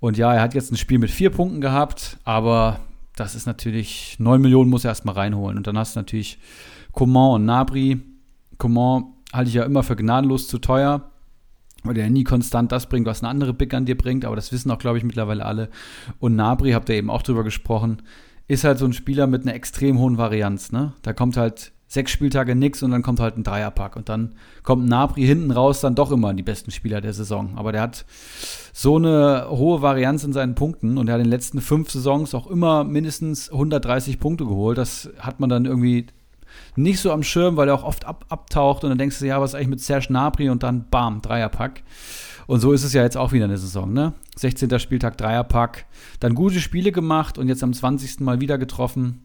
Und ja, er hat jetzt ein Spiel mit vier Punkten gehabt, aber das ist natürlich, 9 Millionen muss er erstmal reinholen. Und dann hast du natürlich Coman und Nabri. Coman halte ich ja immer für gnadenlos zu teuer, weil der nie konstant das bringt, was eine andere Big an dir bringt. Aber das wissen auch, glaube ich, mittlerweile alle. Und Nabri, habt ihr eben auch drüber gesprochen, ist halt so ein Spieler mit einer extrem hohen Varianz. Ne? Da kommt halt sechs Spieltage nix und dann kommt halt ein Dreierpack. Und dann kommt Nabri hinten raus dann doch immer die besten Spieler der Saison. Aber der hat so eine hohe Varianz in seinen Punkten und er hat in den letzten fünf Saisons auch immer mindestens 130 Punkte geholt. Das hat man dann irgendwie nicht so am Schirm, weil er auch oft ab, abtaucht und dann denkst du, ja, was ist eigentlich mit Serge Nabri und dann bam, Dreierpack. Und so ist es ja jetzt auch wieder eine Saison, ne? 16. Spieltag, Dreierpack. Dann gute Spiele gemacht und jetzt am 20. Mal wieder getroffen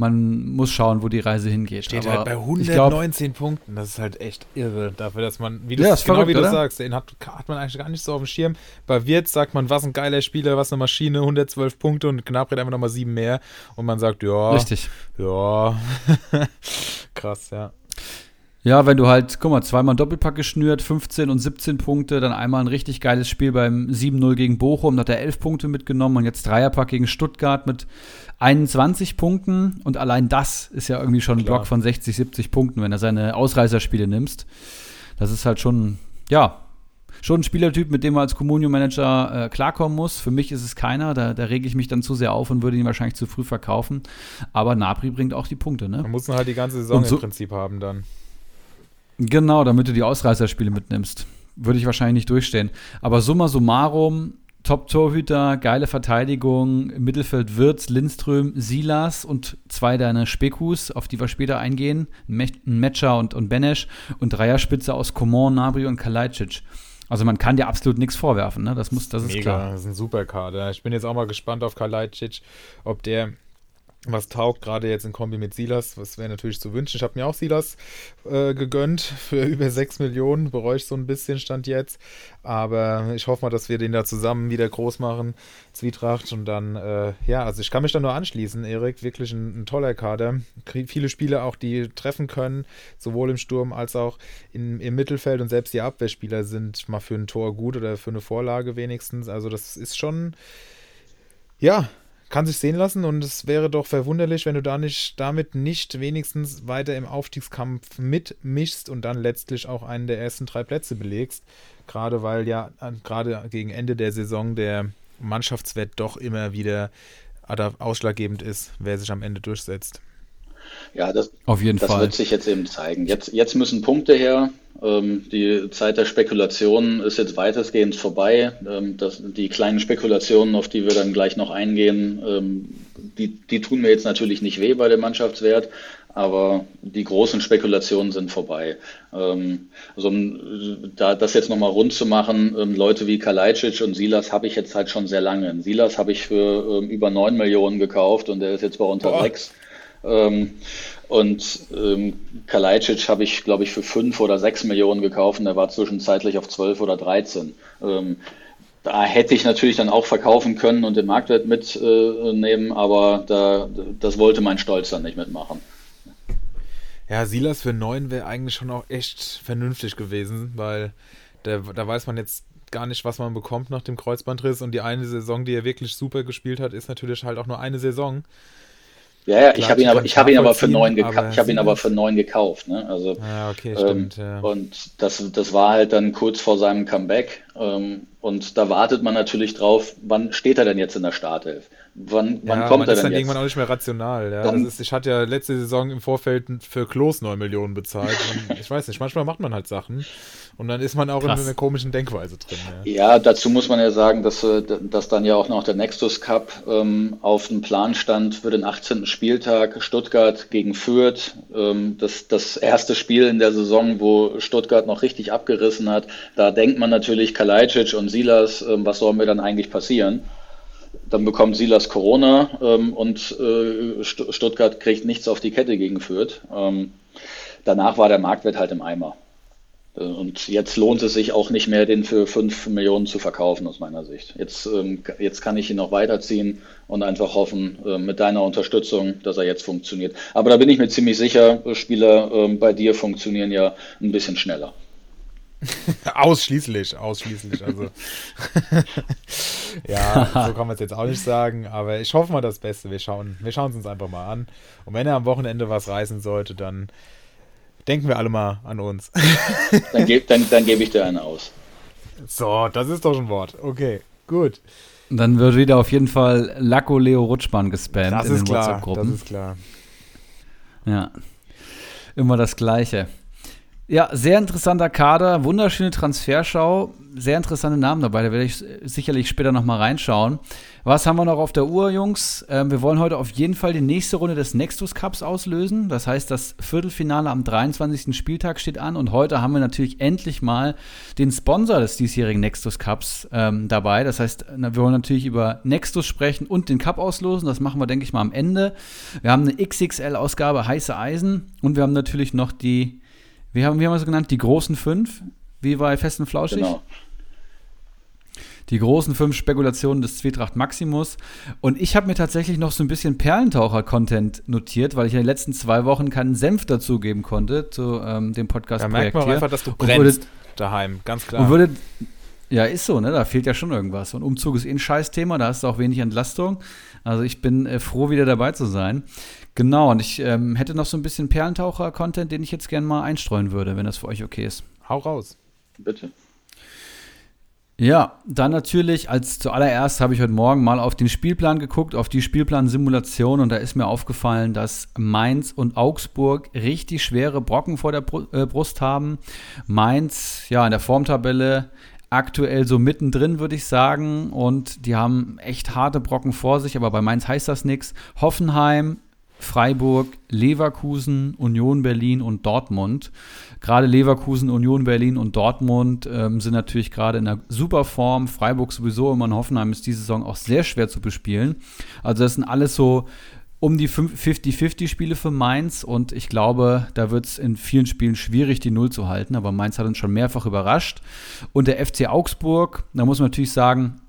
man muss schauen, wo die Reise hingeht. Steht Aber halt bei 119 glaub, Punkten. Das ist halt echt irre dafür, dass man, wie du ja, genau verrückt, wie du oder? sagst, den hat, hat man eigentlich gar nicht so auf dem Schirm. Bei Wirtz sagt man, was ein geiler Spieler, was eine Maschine, 112 Punkte und Gnabry einfach nochmal sieben mehr. Und man sagt, ja. Richtig. Ja. Krass, ja. Ja, wenn du halt, guck mal, zweimal Doppelpack geschnürt, 15 und 17 Punkte, dann einmal ein richtig geiles Spiel beim 7-0 gegen Bochum, da hat er 11 Punkte mitgenommen und jetzt Dreierpack gegen Stuttgart mit 21 Punkten und allein das ist ja irgendwie schon ein. Block von 60, 70 Punkten, wenn er seine Ausreißerspiele nimmst. Das ist halt schon, ja, schon ein Spielertyp, mit dem man als Communio-Manager äh, klarkommen muss. Für mich ist es keiner, da, da rege ich mich dann zu sehr auf und würde ihn wahrscheinlich zu früh verkaufen. Aber Napri bringt auch die Punkte, ne? Man muss ihn halt die ganze Saison so, im Prinzip haben dann. Genau, damit du die Ausreißerspiele mitnimmst. Würde ich wahrscheinlich nicht durchstehen. Aber summa summarum, Top-Torhüter, geile Verteidigung, im Mittelfeld Wirtz, Lindström, Silas und zwei deiner Spekus, auf die wir später eingehen, ein Metscher und, und Benesch und Dreierspitze aus Coman, Nabri und Kalajdzic. Also man kann dir absolut nichts vorwerfen, ne? Das muss, das Mega, ist klar. Das ist ein super Kader. Ich bin jetzt auch mal gespannt auf Kalajdzic, ob der was taugt, gerade jetzt in Kombi mit Silas, was wäre natürlich zu wünschen. Ich habe mir auch Silas äh, gegönnt für über 6 Millionen, bereue ich so ein bisschen, stand jetzt. Aber ich hoffe mal, dass wir den da zusammen wieder groß machen, Zwietracht. Und dann, äh, ja, also ich kann mich da nur anschließen, Erik, wirklich ein, ein toller Kader. Viele Spieler auch, die treffen können, sowohl im Sturm als auch in, im Mittelfeld. Und selbst die Abwehrspieler sind mal für ein Tor gut oder für eine Vorlage wenigstens. Also das ist schon, ja, kann sich sehen lassen und es wäre doch verwunderlich, wenn du da nicht, damit nicht wenigstens weiter im Aufstiegskampf mitmischst und dann letztlich auch einen der ersten drei Plätze belegst. Gerade weil ja gerade gegen Ende der Saison der Mannschaftswert doch immer wieder ausschlaggebend ist, wer sich am Ende durchsetzt. Ja, das, Auf jeden das Fall. wird sich jetzt eben zeigen. Jetzt, jetzt müssen Punkte her. Ähm, die Zeit der Spekulationen ist jetzt weitestgehend vorbei. Ähm, das, die kleinen Spekulationen, auf die wir dann gleich noch eingehen, ähm, die, die tun mir jetzt natürlich nicht weh bei dem Mannschaftswert, aber die großen Spekulationen sind vorbei. Ähm, also um da, das jetzt nochmal rund zu machen, ähm, Leute wie Kalajdzic und Silas habe ich jetzt halt schon sehr lange. Silas habe ich für ähm, über 9 Millionen gekauft und der ist jetzt bei unter Boah. 6. Ähm, und ähm, Kalajdzic habe ich, glaube ich, für 5 oder 6 Millionen gekauft und der war zwischenzeitlich auf 12 oder 13. Ähm, da hätte ich natürlich dann auch verkaufen können und den Marktwert mitnehmen, äh, aber da, das wollte mein Stolz dann nicht mitmachen. Ja, Silas für 9 wäre eigentlich schon auch echt vernünftig gewesen, weil der, da weiß man jetzt gar nicht, was man bekommt nach dem Kreuzbandriss und die eine Saison, die er wirklich super gespielt hat, ist natürlich halt auch nur eine Saison. Ja, ja, ich habe ihn aber, ich habe ihn aber für neun gekauft. Ich habe ihn aber für neun gekauft. Ne? Also, ja, okay, stimmt. Ähm, ja. Und das, das war halt dann kurz vor seinem Comeback. Ähm, und da wartet man natürlich drauf, wann steht er denn jetzt in der Startelf? Wann, wann ja, kommt er denn ist dann jetzt? irgendwann auch nicht mehr rational. Ja? Dann, ist, ich hatte ja letzte Saison im Vorfeld für Klos 9 Millionen bezahlt. ich weiß nicht, manchmal macht man halt Sachen und dann ist man auch Krass. in einer komischen Denkweise drin. Ja. ja. dazu muss man ja sagen, dass, äh, dass dann ja auch noch der Nexus Cup ähm, auf dem Plan stand für den 18. Spieltag Stuttgart gegen Fürth. Ähm, das, das erste Spiel in der Saison, wo Stuttgart noch richtig abgerissen hat. Da denkt man natürlich Kalajdzic und Silas, ähm, was soll mir dann eigentlich passieren? Dann bekommt Silas Corona ähm, und äh, Stuttgart kriegt nichts auf die Kette gegen Fürth. Ähm, danach war der Marktwert halt im Eimer. Äh, und jetzt lohnt es sich auch nicht mehr, den für 5 Millionen zu verkaufen, aus meiner Sicht. Jetzt, ähm, jetzt kann ich ihn noch weiterziehen und einfach hoffen, äh, mit deiner Unterstützung, dass er jetzt funktioniert. Aber da bin ich mir ziemlich sicher, Spieler äh, bei dir funktionieren ja ein bisschen schneller. ausschließlich, ausschließlich. Also ja, so kann man es jetzt auch nicht sagen, aber ich hoffe mal das Beste. Wir schauen, wir schauen es uns einfach mal an. Und wenn er am Wochenende was reißen sollte, dann denken wir alle mal an uns. dann gebe dann, dann geb ich dir einen aus. So, das ist doch ein Wort. Okay, gut. Dann wird wieder auf jeden Fall Lacko Leo Rutschbahn gespammt das in den WhatsApp-Gruppen. Das ist klar. Ja. Immer das Gleiche. Ja, sehr interessanter Kader, wunderschöne Transferschau, sehr interessante Namen dabei, da werde ich sicherlich später nochmal reinschauen. Was haben wir noch auf der Uhr, Jungs? Ähm, wir wollen heute auf jeden Fall die nächste Runde des Nextus Cups auslösen. Das heißt, das Viertelfinale am 23. Spieltag steht an und heute haben wir natürlich endlich mal den Sponsor des diesjährigen Nextus Cups ähm, dabei. Das heißt, wir wollen natürlich über Nextus sprechen und den Cup auslosen. Das machen wir, denke ich mal, am Ende. Wir haben eine XXL-Ausgabe heiße Eisen und wir haben natürlich noch die wie haben, wie haben wir es genannt? Die großen fünf? Wie bei Festen Flauschig? Genau. Die großen fünf Spekulationen des Zwietracht Maximus. Und ich habe mir tatsächlich noch so ein bisschen Perlentaucher-Content notiert, weil ich in den letzten zwei Wochen keinen Senf dazugeben konnte zu ähm, dem podcast Da merkt man einfach, dass du brennst würde, daheim, ganz klar. Und würde, ja, ist so, ne? Da fehlt ja schon irgendwas. Und Umzug ist eh ein Scheißthema, da hast du auch wenig Entlastung. Also ich bin äh, froh, wieder dabei zu sein. Genau, und ich ähm, hätte noch so ein bisschen Perlentaucher-Content, den ich jetzt gerne mal einstreuen würde, wenn das für euch okay ist. Hau raus. Bitte. Ja, dann natürlich, als zuallererst habe ich heute Morgen mal auf den Spielplan geguckt, auf die Spielplan-Simulation und da ist mir aufgefallen, dass Mainz und Augsburg richtig schwere Brocken vor der äh, Brust haben. Mainz, ja, in der Formtabelle aktuell so mittendrin, würde ich sagen. Und die haben echt harte Brocken vor sich, aber bei Mainz heißt das nichts. Hoffenheim Freiburg, Leverkusen, Union Berlin und Dortmund. Gerade Leverkusen, Union Berlin und Dortmund ähm, sind natürlich gerade in einer super Form. Freiburg sowieso immer in Hoffenheim ist diese Saison auch sehr schwer zu bespielen. Also das sind alles so um die 50-50 Spiele für Mainz und ich glaube, da wird es in vielen Spielen schwierig, die Null zu halten. Aber Mainz hat uns schon mehrfach überrascht. Und der FC Augsburg, da muss man natürlich sagen,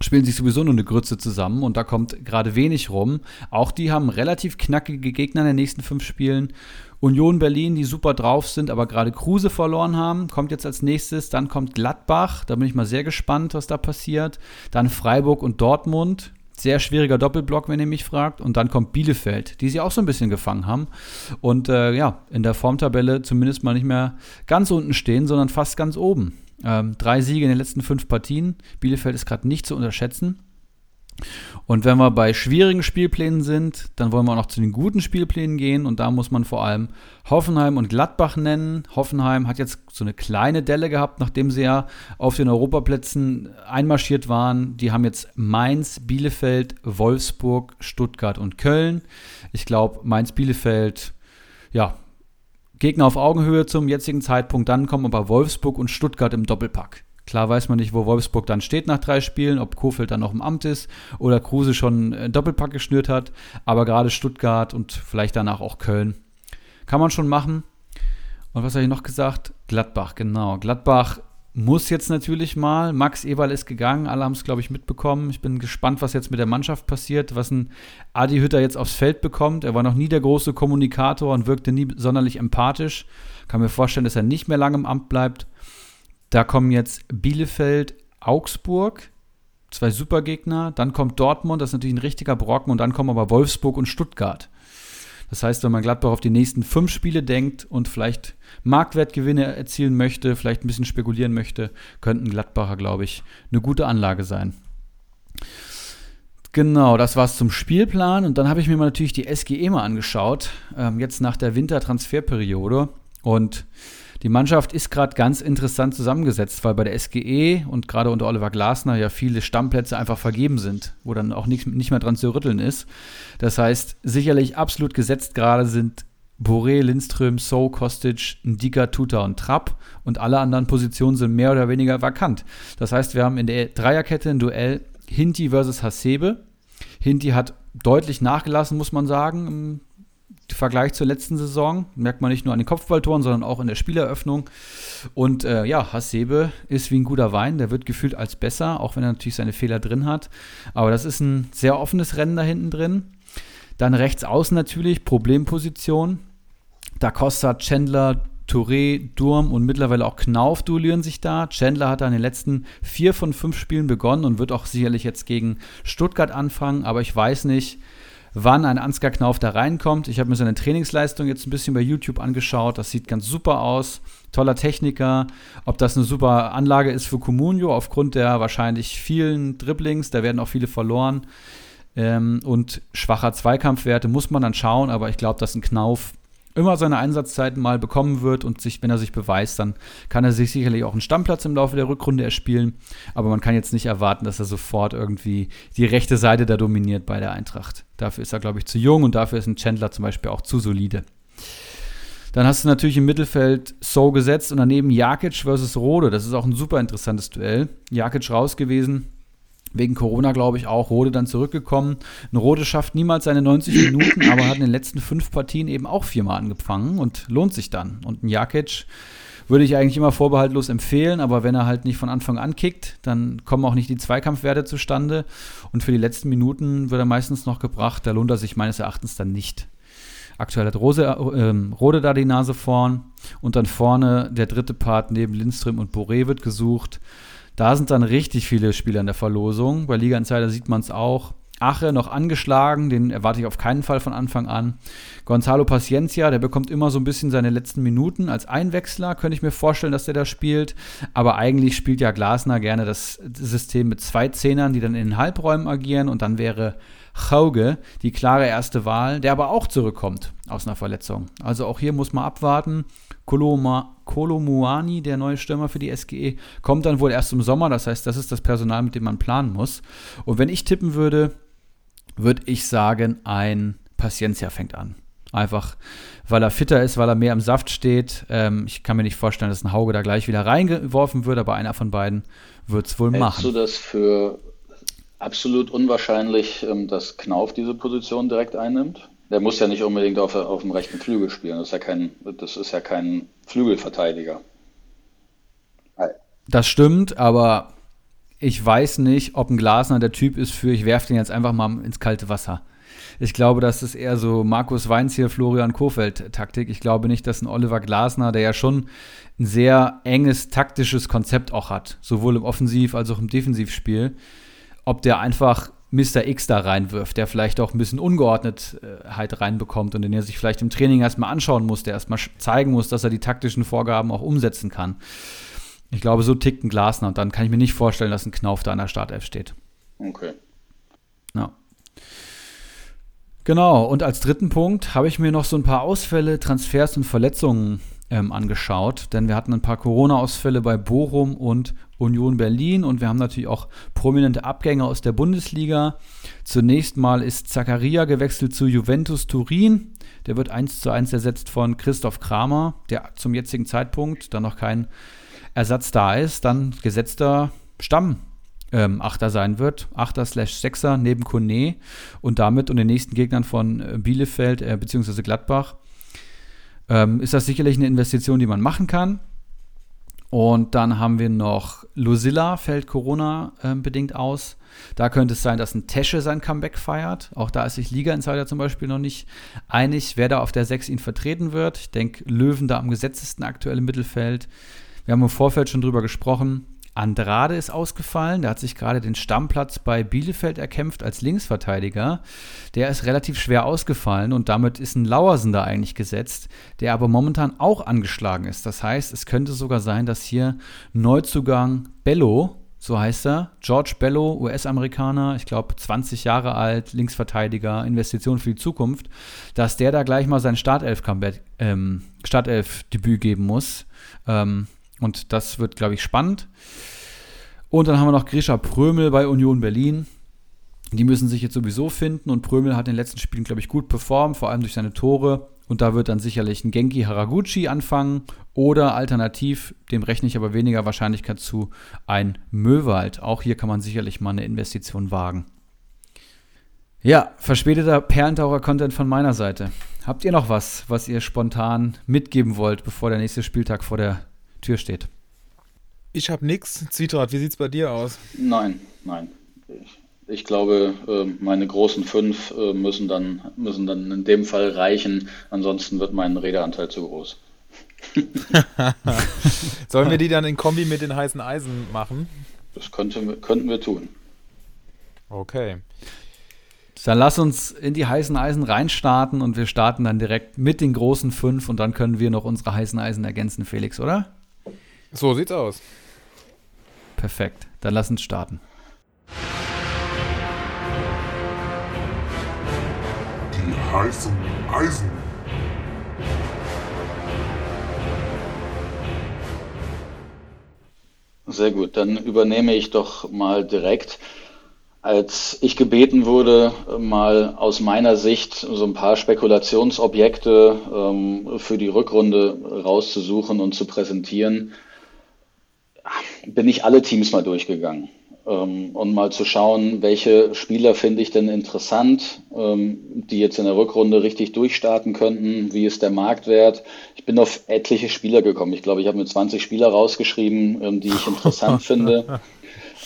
spielen sich sowieso nur eine Grütze zusammen und da kommt gerade wenig rum. Auch die haben relativ knackige Gegner in den nächsten fünf Spielen. Union Berlin, die super drauf sind, aber gerade Kruse verloren haben, kommt jetzt als nächstes. Dann kommt Gladbach, da bin ich mal sehr gespannt, was da passiert. Dann Freiburg und Dortmund. Sehr schwieriger Doppelblock, wenn ihr mich fragt. Und dann kommt Bielefeld, die sie auch so ein bisschen gefangen haben. Und äh, ja, in der Formtabelle zumindest mal nicht mehr ganz unten stehen, sondern fast ganz oben. Ähm, drei Siege in den letzten fünf Partien. Bielefeld ist gerade nicht zu unterschätzen. Und wenn wir bei schwierigen Spielplänen sind, dann wollen wir auch noch zu den guten Spielplänen gehen. Und da muss man vor allem Hoffenheim und Gladbach nennen. Hoffenheim hat jetzt so eine kleine Delle gehabt, nachdem sie ja auf den Europaplätzen einmarschiert waren. Die haben jetzt Mainz, Bielefeld, Wolfsburg, Stuttgart und Köln. Ich glaube, Mainz, Bielefeld, ja, Gegner auf Augenhöhe zum jetzigen Zeitpunkt. Dann kommen aber Wolfsburg und Stuttgart im Doppelpack. Klar weiß man nicht, wo Wolfsburg dann steht nach drei Spielen, ob Kofeld dann noch im Amt ist oder Kruse schon einen Doppelpack geschnürt hat. Aber gerade Stuttgart und vielleicht danach auch Köln kann man schon machen. Und was habe ich noch gesagt? Gladbach, genau. Gladbach muss jetzt natürlich mal. Max Eberl ist gegangen, alle haben es, glaube ich, mitbekommen. Ich bin gespannt, was jetzt mit der Mannschaft passiert, was ein Adi Hütter jetzt aufs Feld bekommt. Er war noch nie der große Kommunikator und wirkte nie sonderlich empathisch. Kann mir vorstellen, dass er nicht mehr lange im Amt bleibt. Da kommen jetzt Bielefeld, Augsburg, zwei Supergegner. Dann kommt Dortmund, das ist natürlich ein richtiger Brocken. Und dann kommen aber Wolfsburg und Stuttgart. Das heißt, wenn man Gladbach auf die nächsten fünf Spiele denkt und vielleicht Marktwertgewinne erzielen möchte, vielleicht ein bisschen spekulieren möchte, könnten Gladbacher, glaube ich, eine gute Anlage sein. Genau, das war's zum Spielplan. Und dann habe ich mir mal natürlich die SGE mal angeschaut, ähm, jetzt nach der Wintertransferperiode. Und die Mannschaft ist gerade ganz interessant zusammengesetzt, weil bei der SGE und gerade unter Oliver Glasner ja viele Stammplätze einfach vergeben sind, wo dann auch nicht, nicht mehr dran zu rütteln ist. Das heißt, sicherlich absolut gesetzt gerade sind Boré, Lindström, So, Kostic, Ndika, Tuta und Trapp und alle anderen Positionen sind mehr oder weniger vakant. Das heißt, wir haben in der Dreierkette ein Duell Hinti versus Hasebe. Hinti hat deutlich nachgelassen, muss man sagen, im Vergleich zur letzten Saison. Merkt man nicht nur an den Kopfballtoren, sondern auch in der Spieleröffnung. Und äh, ja, Hasebe ist wie ein guter Wein. Der wird gefühlt als besser, auch wenn er natürlich seine Fehler drin hat. Aber das ist ein sehr offenes Rennen da hinten drin. Dann rechts außen natürlich, Problemposition. Da Costa, Chandler, Touré, Durm und mittlerweile auch Knauf duellieren sich da. Chandler hat da in den letzten vier von fünf Spielen begonnen und wird auch sicherlich jetzt gegen Stuttgart anfangen. Aber ich weiß nicht, wann ein Ansgar Knauf da reinkommt. Ich habe mir seine Trainingsleistung jetzt ein bisschen bei YouTube angeschaut. Das sieht ganz super aus. Toller Techniker. Ob das eine super Anlage ist für Comunio aufgrund der wahrscheinlich vielen Dribblings, da werden auch viele verloren. Ähm, und schwacher Zweikampfwerte muss man dann schauen, aber ich glaube, dass ein Knauf immer seine Einsatzzeiten mal bekommen wird und sich, wenn er sich beweist, dann kann er sich sicherlich auch einen Stammplatz im Laufe der Rückrunde erspielen. Aber man kann jetzt nicht erwarten, dass er sofort irgendwie die rechte Seite da dominiert bei der Eintracht. Dafür ist er, glaube ich, zu jung und dafür ist ein Chandler zum Beispiel auch zu solide. Dann hast du natürlich im Mittelfeld So gesetzt und daneben Jakic versus Rode. Das ist auch ein super interessantes Duell. Jakic raus gewesen, wegen Corona, glaube ich, auch Rode dann zurückgekommen. Ein Rode schafft niemals seine 90 Minuten, aber hat in den letzten fünf Partien eben auch viermal angefangen und lohnt sich dann. Und ein Jakic würde ich eigentlich immer vorbehaltlos empfehlen, aber wenn er halt nicht von Anfang an kickt, dann kommen auch nicht die Zweikampfwerte zustande. Und für die letzten Minuten wird er meistens noch gebracht. Da lohnt er sich meines Erachtens dann nicht. Aktuell hat Rose, äh, Rode da die Nase vorn und dann vorne der dritte Part neben Lindström und Boré wird gesucht. Da sind dann richtig viele Spieler in der Verlosung. Bei Liga Insider sieht man es auch. Ache noch angeschlagen, den erwarte ich auf keinen Fall von Anfang an. Gonzalo Paciencia, der bekommt immer so ein bisschen seine letzten Minuten als Einwechsler, könnte ich mir vorstellen, dass der da spielt. Aber eigentlich spielt ja Glasner gerne das System mit zwei Zehnern, die dann in den Halbräumen agieren und dann wäre Hauge die klare erste Wahl, der aber auch zurückkommt aus einer Verletzung. Also auch hier muss man abwarten. Koloma, Kolomuani, der neue Stürmer für die SGE, kommt dann wohl erst im Sommer. Das heißt, das ist das Personal, mit dem man planen muss. Und wenn ich tippen würde, würde ich sagen, ein Paciencia fängt an. Einfach, weil er fitter ist, weil er mehr im Saft steht. Ähm, ich kann mir nicht vorstellen, dass ein Hauge da gleich wieder reingeworfen wird, aber einer von beiden wird es wohl Hältst machen. Hältst du das für absolut unwahrscheinlich, ähm, dass Knauf diese Position direkt einnimmt? Der muss ja nicht unbedingt auf, auf dem rechten Flügel spielen. Das ist ja kein, das ist ja kein Flügelverteidiger. Das stimmt, aber ich weiß nicht, ob ein Glasner der Typ ist für, ich werfe den jetzt einfach mal ins kalte Wasser. Ich glaube, das ist eher so Markus Weinz hier, Florian Kofeld-Taktik. Ich glaube nicht, dass ein Oliver Glasner, der ja schon ein sehr enges taktisches Konzept auch hat, sowohl im Offensiv- als auch im Defensivspiel, ob der einfach Mr. X da reinwirft, der vielleicht auch ein bisschen Ungeordnetheit reinbekommt und den er sich vielleicht im Training erstmal anschauen muss, der erstmal zeigen muss, dass er die taktischen Vorgaben auch umsetzen kann. Ich glaube, so tickt ein Glasner und dann kann ich mir nicht vorstellen, dass ein Knauf da an der Startelf steht. Okay. Ja. Genau, und als dritten Punkt habe ich mir noch so ein paar Ausfälle, Transfers und Verletzungen ähm, angeschaut, denn wir hatten ein paar Corona-Ausfälle bei Bochum und Union Berlin und wir haben natürlich auch prominente Abgänge aus der Bundesliga. Zunächst mal ist Zakaria gewechselt zu Juventus Turin. Der wird 1 zu 1 ersetzt von Christoph Kramer, der zum jetzigen Zeitpunkt dann noch kein Ersatz da ist, dann gesetzter Stamm. Ähm, Achter sein wird, Achter slash Sechser neben Kone und damit und den nächsten Gegnern von äh, Bielefeld äh, bzw. Gladbach ähm, ist das sicherlich eine Investition, die man machen kann. Und dann haben wir noch Lucilla, fällt Corona-bedingt ähm, aus. Da könnte es sein, dass ein Tesche sein Comeback feiert. Auch da ist sich Liga Insider zum Beispiel noch nicht einig, wer da auf der 6 ihn vertreten wird. Ich denke, Löwen da am gesetzesten aktuell im Mittelfeld. Wir haben im Vorfeld schon drüber gesprochen. Andrade ist ausgefallen. Der hat sich gerade den Stammplatz bei Bielefeld erkämpft als Linksverteidiger. Der ist relativ schwer ausgefallen und damit ist ein Lauersen da eigentlich gesetzt, der aber momentan auch angeschlagen ist. Das heißt, es könnte sogar sein, dass hier Neuzugang Bello, so heißt er, George Bello, US-Amerikaner, ich glaube 20 Jahre alt, Linksverteidiger, Investition für die Zukunft, dass der da gleich mal sein Startelf-Debüt ähm, Startelf geben muss. Ähm, und das wird, glaube ich, spannend. Und dann haben wir noch Grisha Prömel bei Union Berlin. Die müssen sich jetzt sowieso finden und Prömel hat in den letzten Spielen, glaube ich, gut performt, vor allem durch seine Tore. Und da wird dann sicherlich ein Genki Haraguchi anfangen oder alternativ, dem rechne ich aber weniger Wahrscheinlichkeit zu, ein Möwald. Auch hier kann man sicherlich mal eine Investition wagen. Ja, verspäteter Perlentaucher-Content von meiner Seite. Habt ihr noch was, was ihr spontan mitgeben wollt, bevor der nächste Spieltag vor der Tür steht. Ich habe nichts. Zwietracht, wie sieht es bei dir aus? Nein, nein. Ich, ich glaube, ähm, meine großen fünf äh, müssen dann, müssen dann in dem Fall reichen. Ansonsten wird mein Redeanteil zu groß. Sollen wir die dann in Kombi mit den heißen Eisen machen? Das könnte, könnten wir tun. Okay. Dann lass uns in die heißen Eisen reinstarten und wir starten dann direkt mit den großen fünf und dann können wir noch unsere heißen Eisen ergänzen, Felix, oder? So sieht's aus. Perfekt. Dann lass uns starten. Die heißen Eisen. Sehr gut, dann übernehme ich doch mal direkt. Als ich gebeten wurde, mal aus meiner Sicht so ein paar Spekulationsobjekte ähm, für die Rückrunde rauszusuchen und zu präsentieren, bin ich alle Teams mal durchgegangen ähm, und mal zu schauen, welche Spieler finde ich denn interessant, ähm, die jetzt in der Rückrunde richtig durchstarten könnten, wie ist der Marktwert. Ich bin auf etliche Spieler gekommen. Ich glaube, ich habe mir 20 Spieler rausgeschrieben, ähm, die ich interessant finde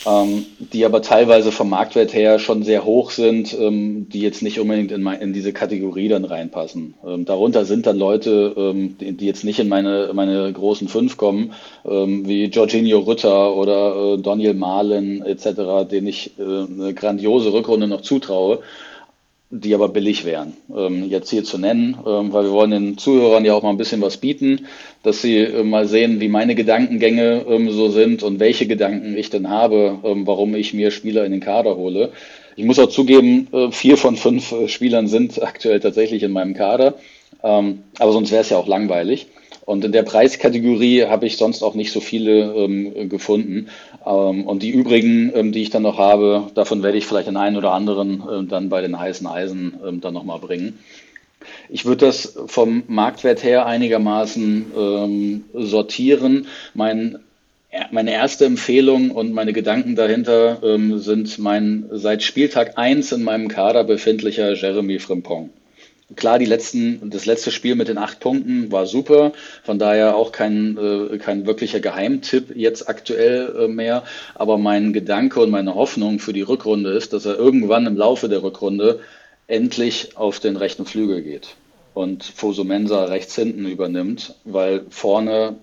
ähm, die aber teilweise vom Marktwert her schon sehr hoch sind, ähm, die jetzt nicht unbedingt in, in diese Kategorie dann reinpassen. Ähm, darunter sind dann Leute, ähm, die, die, jetzt nicht in meine, meine großen fünf kommen, ähm, wie Jorginho Rütter oder äh, Daniel Mahlen etc., denen ich äh, eine grandiose Rückrunde noch zutraue die aber billig wären, ähm, jetzt hier zu nennen, ähm, weil wir wollen den Zuhörern ja auch mal ein bisschen was bieten, dass sie äh, mal sehen, wie meine Gedankengänge ähm, so sind und welche Gedanken ich denn habe, ähm, warum ich mir Spieler in den Kader hole. Ich muss auch zugeben, äh, vier von fünf äh, Spielern sind aktuell tatsächlich in meinem Kader, ähm, aber sonst wäre es ja auch langweilig. Und in der Preiskategorie habe ich sonst auch nicht so viele ähm, gefunden. Ähm, und die übrigen, ähm, die ich dann noch habe, davon werde ich vielleicht den einen oder anderen ähm, dann bei den heißen Eisen ähm, dann nochmal bringen. Ich würde das vom Marktwert her einigermaßen sortieren. Mein meine erste Empfehlung und meine Gedanken dahinter ähm, sind mein seit Spieltag 1 in meinem Kader befindlicher Jeremy Frimpong. Klar, die letzten, das letzte Spiel mit den acht Punkten war super, von daher auch kein, äh, kein wirklicher Geheimtipp jetzt aktuell äh, mehr. Aber mein Gedanke und meine Hoffnung für die Rückrunde ist, dass er irgendwann im Laufe der Rückrunde endlich auf den rechten Flügel geht und Fosu Mensa rechts hinten übernimmt, weil vorne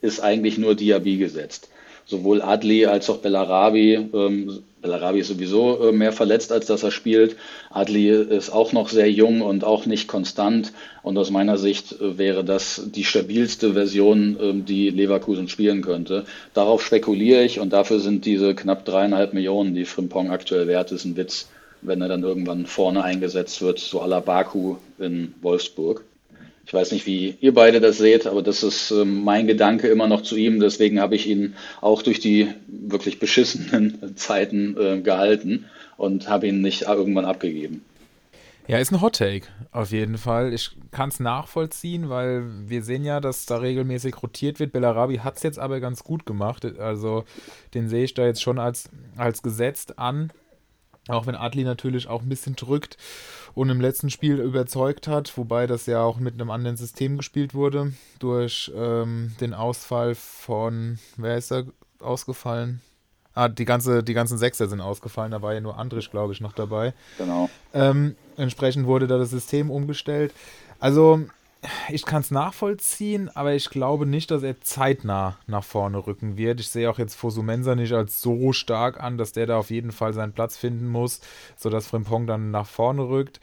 ist eigentlich nur Diaby gesetzt. Sowohl Adli als auch Bellarabi ähm, Bellarabi ist sowieso äh, mehr verletzt, als dass er spielt. Adli ist auch noch sehr jung und auch nicht konstant. Und aus meiner Sicht äh, wäre das die stabilste Version, ähm, die Leverkusen spielen könnte. Darauf spekuliere ich und dafür sind diese knapp dreieinhalb Millionen, die Frimpong aktuell wert ist, ein Witz. wenn er dann irgendwann vorne eingesetzt wird, so à la Baku in Wolfsburg. Ich weiß nicht, wie ihr beide das seht, aber das ist äh, mein Gedanke immer noch zu ihm. Deswegen habe ich ihn auch durch die wirklich beschissenen Zeiten äh, gehalten und habe ihn nicht irgendwann abgegeben. Ja, ist ein Hot Take, auf jeden Fall. Ich kann es nachvollziehen, weil wir sehen ja, dass da regelmäßig rotiert wird. Bellarabi hat es jetzt aber ganz gut gemacht. Also den sehe ich da jetzt schon als, als gesetzt an. Auch wenn Adli natürlich auch ein bisschen drückt und im letzten Spiel überzeugt hat, wobei das ja auch mit einem anderen System gespielt wurde, durch ähm, den Ausfall von, wer ist da ausgefallen? Ah, die, ganze, die ganzen Sechser sind ausgefallen, da war ja nur Andrich, glaube ich, noch dabei. Genau. Ähm, entsprechend wurde da das System umgestellt. Also, ich kann es nachvollziehen, aber ich glaube nicht, dass er zeitnah nach vorne rücken wird. Ich sehe auch jetzt Fosumensa nicht als so stark an, dass der da auf jeden Fall seinen Platz finden muss, sodass Frimpong dann nach vorne rückt.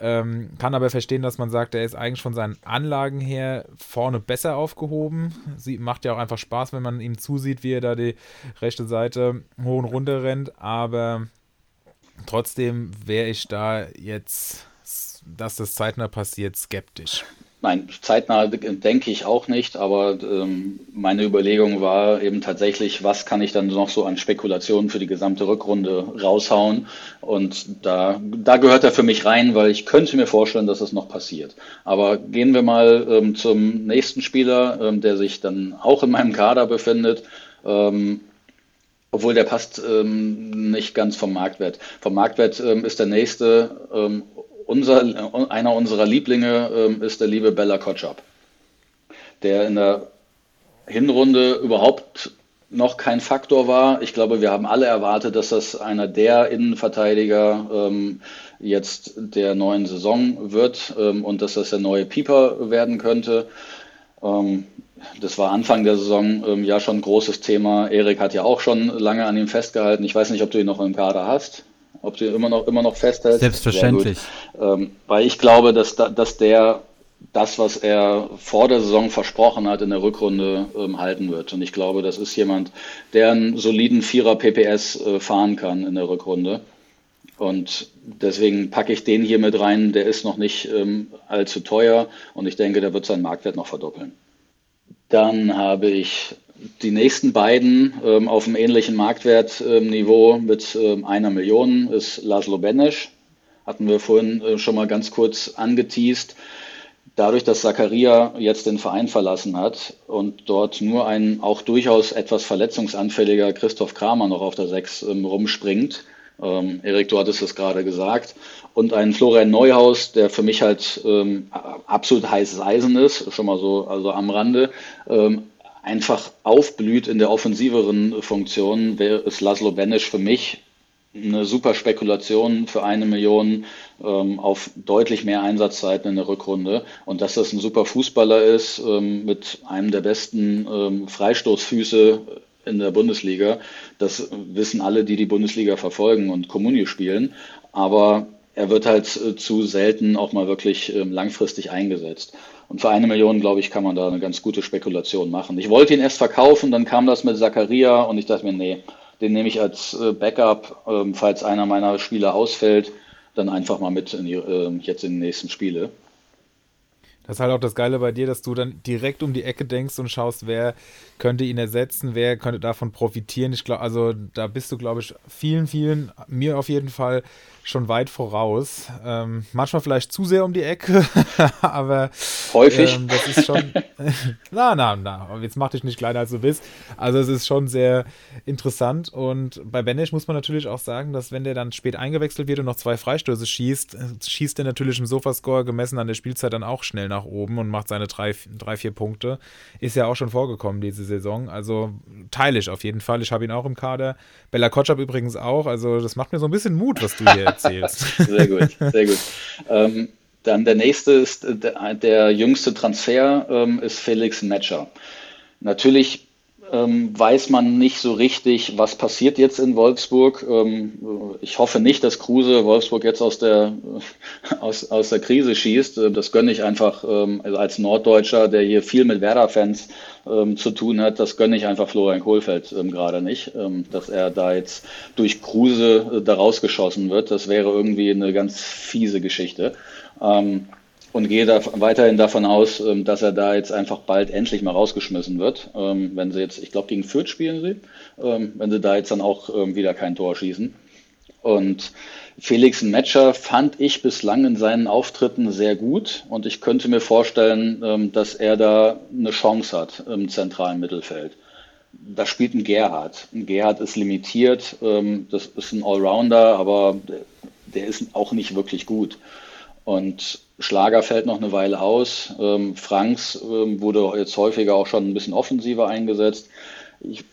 Ähm, kann aber verstehen, dass man sagt, er ist eigentlich von seinen Anlagen her vorne besser aufgehoben. Sie macht ja auch einfach Spaß, wenn man ihm zusieht, wie er da die rechte Seite hoch und runter rennt. Aber trotzdem wäre ich da jetzt, dass das zeitnah passiert, skeptisch. Nein, zeitnah denke ich auch nicht, aber ähm, meine Überlegung war eben tatsächlich, was kann ich dann noch so an Spekulationen für die gesamte Rückrunde raushauen? Und da, da gehört er für mich rein, weil ich könnte mir vorstellen, dass es noch passiert. Aber gehen wir mal ähm, zum nächsten Spieler, ähm, der sich dann auch in meinem Kader befindet. Ähm, obwohl der passt ähm, nicht ganz vom Marktwert. Vom Marktwert ähm, ist der nächste unser, einer unserer Lieblinge ähm, ist der liebe Bella Kotschap, der in der Hinrunde überhaupt noch kein Faktor war. Ich glaube, wir haben alle erwartet, dass das einer der Innenverteidiger ähm, jetzt der neuen Saison wird ähm, und dass das der neue Pieper werden könnte. Ähm, das war Anfang der Saison ähm, ja schon ein großes Thema. Erik hat ja auch schon lange an ihm festgehalten. Ich weiß nicht, ob du ihn noch im Kader hast ob du immer noch, immer noch festhältst. Selbstverständlich. Ähm, weil ich glaube, dass, dass der das, was er vor der Saison versprochen hat, in der Rückrunde ähm, halten wird. Und ich glaube, das ist jemand, der einen soliden Vierer PPS äh, fahren kann in der Rückrunde. Und deswegen packe ich den hier mit rein. Der ist noch nicht ähm, allzu teuer und ich denke, der wird seinen Marktwert noch verdoppeln. Dann habe ich die nächsten beiden ähm, auf einem ähnlichen Marktwertniveau ähm, mit ähm, einer Million ist Laszlo Benesch. Hatten wir vorhin äh, schon mal ganz kurz angeteased. Dadurch, dass Zakaria jetzt den Verein verlassen hat und dort nur ein auch durchaus etwas verletzungsanfälliger Christoph Kramer noch auf der 6 ähm, rumspringt, ähm, Erik, du hattest es gerade gesagt, und ein Florian Neuhaus, der für mich halt ähm, absolut heißes Eisen ist, schon mal so also am Rande, ähm, einfach aufblüht in der offensiveren Funktion, wäre ist Laszlo Benesch für mich eine super Spekulation für eine Million ähm, auf deutlich mehr Einsatzzeiten in der Rückrunde. Und dass das ein super Fußballer ist ähm, mit einem der besten ähm, Freistoßfüße in der Bundesliga, das wissen alle, die die Bundesliga verfolgen und Kommunie spielen. Aber er wird halt äh, zu selten auch mal wirklich ähm, langfristig eingesetzt. Und für eine Million, glaube ich, kann man da eine ganz gute Spekulation machen. Ich wollte ihn erst verkaufen, dann kam das mit Zakaria und ich dachte mir, nee, den nehme ich als äh, Backup, ähm, falls einer meiner Spieler ausfällt, dann einfach mal mit in die, ähm, jetzt in die nächsten Spiele. Das ist halt auch das Geile bei dir, dass du dann direkt um die Ecke denkst und schaust, wer könnte ihn ersetzen, wer könnte davon profitieren. Ich glaube, also da bist du, glaube ich, vielen, vielen, mir auf jeden Fall schon weit voraus. Ähm, manchmal vielleicht zu sehr um die Ecke, aber häufig. Ähm, das ist schon. na, na, na. Jetzt mach dich nicht kleiner als du bist. Also es ist schon sehr interessant. Und bei Benesch muss man natürlich auch sagen, dass wenn der dann spät eingewechselt wird und noch zwei Freistöße schießt, schießt er natürlich im Sofascore gemessen an der Spielzeit dann auch schnell nach oben und macht seine drei, drei vier Punkte. Ist ja auch schon vorgekommen diese Saison. Also teile ich auf jeden Fall. Ich habe ihn auch im Kader. Bella Kotschap übrigens auch. Also das macht mir so ein bisschen Mut, was du hier erzählst. sehr gut, sehr gut. Ähm, dann der nächste ist, der, der jüngste Transfer ähm, ist Felix Metscher. Natürlich ähm, weiß man nicht so richtig, was passiert jetzt in Wolfsburg. Ähm, ich hoffe nicht, dass Kruse Wolfsburg jetzt aus der, aus, aus der Krise schießt. Äh, das gönne ich einfach ähm, also als Norddeutscher, der hier viel mit Werder-Fans ähm, zu tun hat. Das gönne ich einfach Florian Kohlfeld ähm, gerade nicht, ähm, dass er da jetzt durch Kruse äh, da rausgeschossen wird. Das wäre irgendwie eine ganz fiese Geschichte und gehe da weiterhin davon aus, ähm, dass er da jetzt einfach bald endlich mal rausgeschmissen wird. Ähm, wenn sie jetzt, ich glaube, gegen Fürth spielen sie, ähm, wenn sie da jetzt dann auch wieder kein Tor schießen. Und Felix Metscher fand ich bislang in seinen Auftritten sehr gut und ich könnte mir vorstellen, dass er da eine Chance hat im zentralen Mittelfeld. Da spielt ein Gerhard. Ein Gerhard ist limitiert, das ist ein Allrounder, aber der ist auch nicht wirklich gut. Und Schlager fällt noch eine Weile aus. Ähm, Franks ähm, wurde jetzt häufiger auch schon ein bisschen offensiver eingesetzt. Ich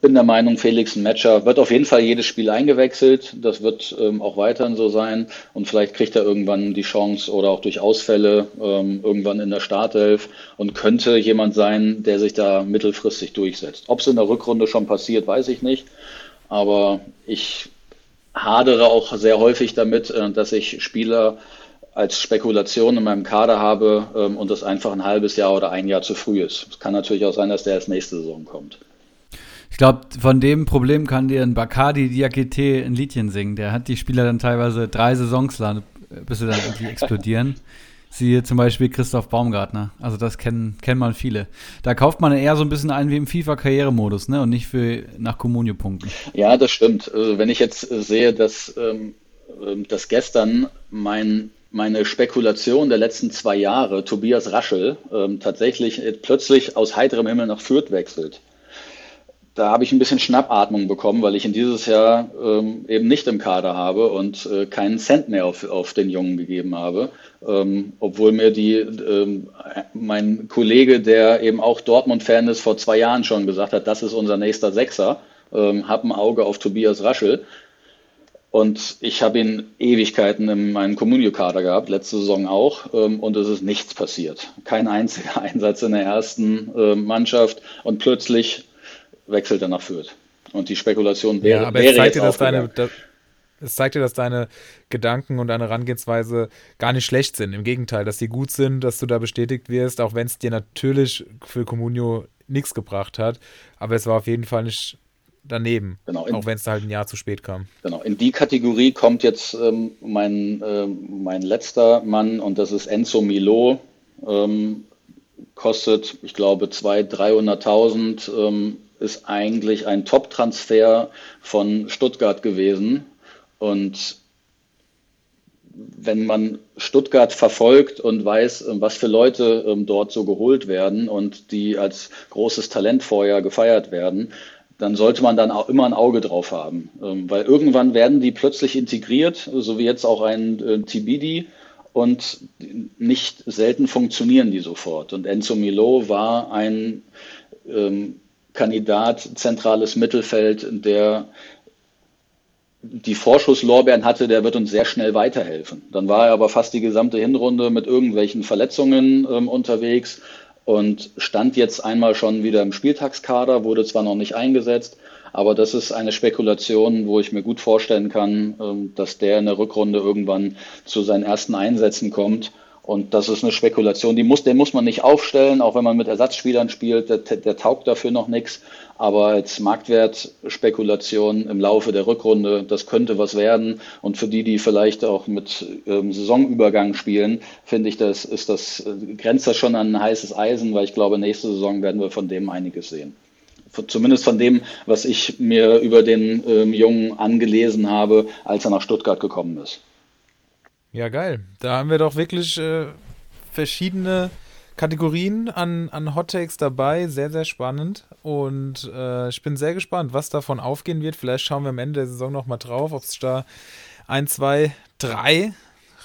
bin der Meinung, Felix ein Matcher wird auf jeden Fall jedes Spiel eingewechselt. Das wird ähm, auch weiterhin so sein. Und vielleicht kriegt er irgendwann die Chance oder auch durch Ausfälle ähm, irgendwann in der Startelf und könnte jemand sein, der sich da mittelfristig durchsetzt. Ob es in der Rückrunde schon passiert, weiß ich nicht. Aber ich hadere auch sehr häufig damit, äh, dass ich Spieler als Spekulation in meinem Kader habe ähm, und das einfach ein halbes Jahr oder ein Jahr zu früh ist. Es kann natürlich auch sein, dass der als nächste Saison kommt. Ich glaube, von dem Problem kann dir ein Bacardi Diakite ein Liedchen singen. Der hat die Spieler dann teilweise drei Saisons lang, bis sie dann irgendwie explodieren. Siehe zum Beispiel Christoph Baumgartner. Also das kennen, kennen man viele. Da kauft man eher so ein bisschen ein wie im FIFA-Karrieremodus, ne? Und nicht für nach Kommunio-Punkten. Ja, das stimmt. Also wenn ich jetzt sehe, dass, ähm, ähm dass gestern mein meine Spekulation der letzten zwei Jahre, Tobias Raschel, ähm, tatsächlich plötzlich aus heiterem Himmel nach Fürth wechselt. Da habe ich ein bisschen Schnappatmung bekommen, weil ich ihn dieses Jahr ähm, eben nicht im Kader habe und äh, keinen Cent mehr auf, auf den Jungen gegeben habe. Ähm, obwohl mir die, ähm, mein Kollege, der eben auch Dortmund-Fan ist, vor zwei Jahren schon gesagt hat, das ist unser nächster Sechser, ähm, hab ein Auge auf Tobias Raschel. Und ich habe ihn Ewigkeiten in meinem Communio-Kader gehabt, letzte Saison auch, ähm, und es ist nichts passiert. Kein einziger Einsatz in der ersten äh, Mannschaft und plötzlich wechselt er nach Fürth. Und die Spekulation wäre, ja, aber wäre es zeigt dir, dass deine, das, es zeigt dir, dass deine Gedanken und deine Herangehensweise gar nicht schlecht sind. Im Gegenteil, dass sie gut sind, dass du da bestätigt wirst, auch wenn es dir natürlich für Comunio nichts gebracht hat. Aber es war auf jeden Fall nicht daneben, genau, in, auch wenn es halt ein Jahr zu spät kam. Genau, in die Kategorie kommt jetzt ähm, mein, äh, mein letzter Mann und das ist Enzo Milo. Ähm, kostet, ich glaube, 200.000, 300.000, ähm, ist eigentlich ein Top-Transfer von Stuttgart gewesen. Und wenn man Stuttgart verfolgt und weiß, was für Leute ähm, dort so geholt werden und die als großes Talent vorher gefeiert werden, dann sollte man dann auch immer ein Auge drauf haben. Ähm, weil irgendwann werden die plötzlich integriert, so wie jetzt auch ein äh, TBD, und nicht selten funktionieren die sofort. Und Enzo Milo war ein ähm, Kandidat, zentrales Mittelfeld, der die Vorschusslorbeeren hatte, der wird uns sehr schnell weiterhelfen. Dann war er aber fast die gesamte Hinrunde mit irgendwelchen Verletzungen ähm, unterwegs und stand jetzt einmal schon wieder im Spieltagskader, wurde zwar noch nicht eingesetzt, aber das ist eine Spekulation, wo ich mir gut vorstellen kann, ähm, dass der in der Rückrunde irgendwann zu seinen ersten Einsätzen kommt. Und das ist eine Spekulation, die muss, den muss man nicht aufstellen, auch wenn man mit Ersatzspielern spielt, der, der taugt dafür noch nichts. Aber als Marktwertspekulation im Laufe der Rückrunde, das könnte was werden. Und für die, die vielleicht auch mit ähm, Saisonübergang spielen, finde ich, das ist das, äh, grenzt das schon an ein heißes Eisen, weil ich glaube, nächste Saison werden wir von dem einiges sehen. Zumindest von dem, was ich mir über den ähm, Jungen angelesen habe, als er nach Stuttgart gekommen ist. Ja, geil. Da haben wir doch wirklich äh, verschiedene Kategorien an, an Hot Takes dabei. Sehr, sehr spannend. Und äh, ich bin sehr gespannt, was davon aufgehen wird. Vielleicht schauen wir am Ende der Saison nochmal drauf, ob es da ein, zwei, drei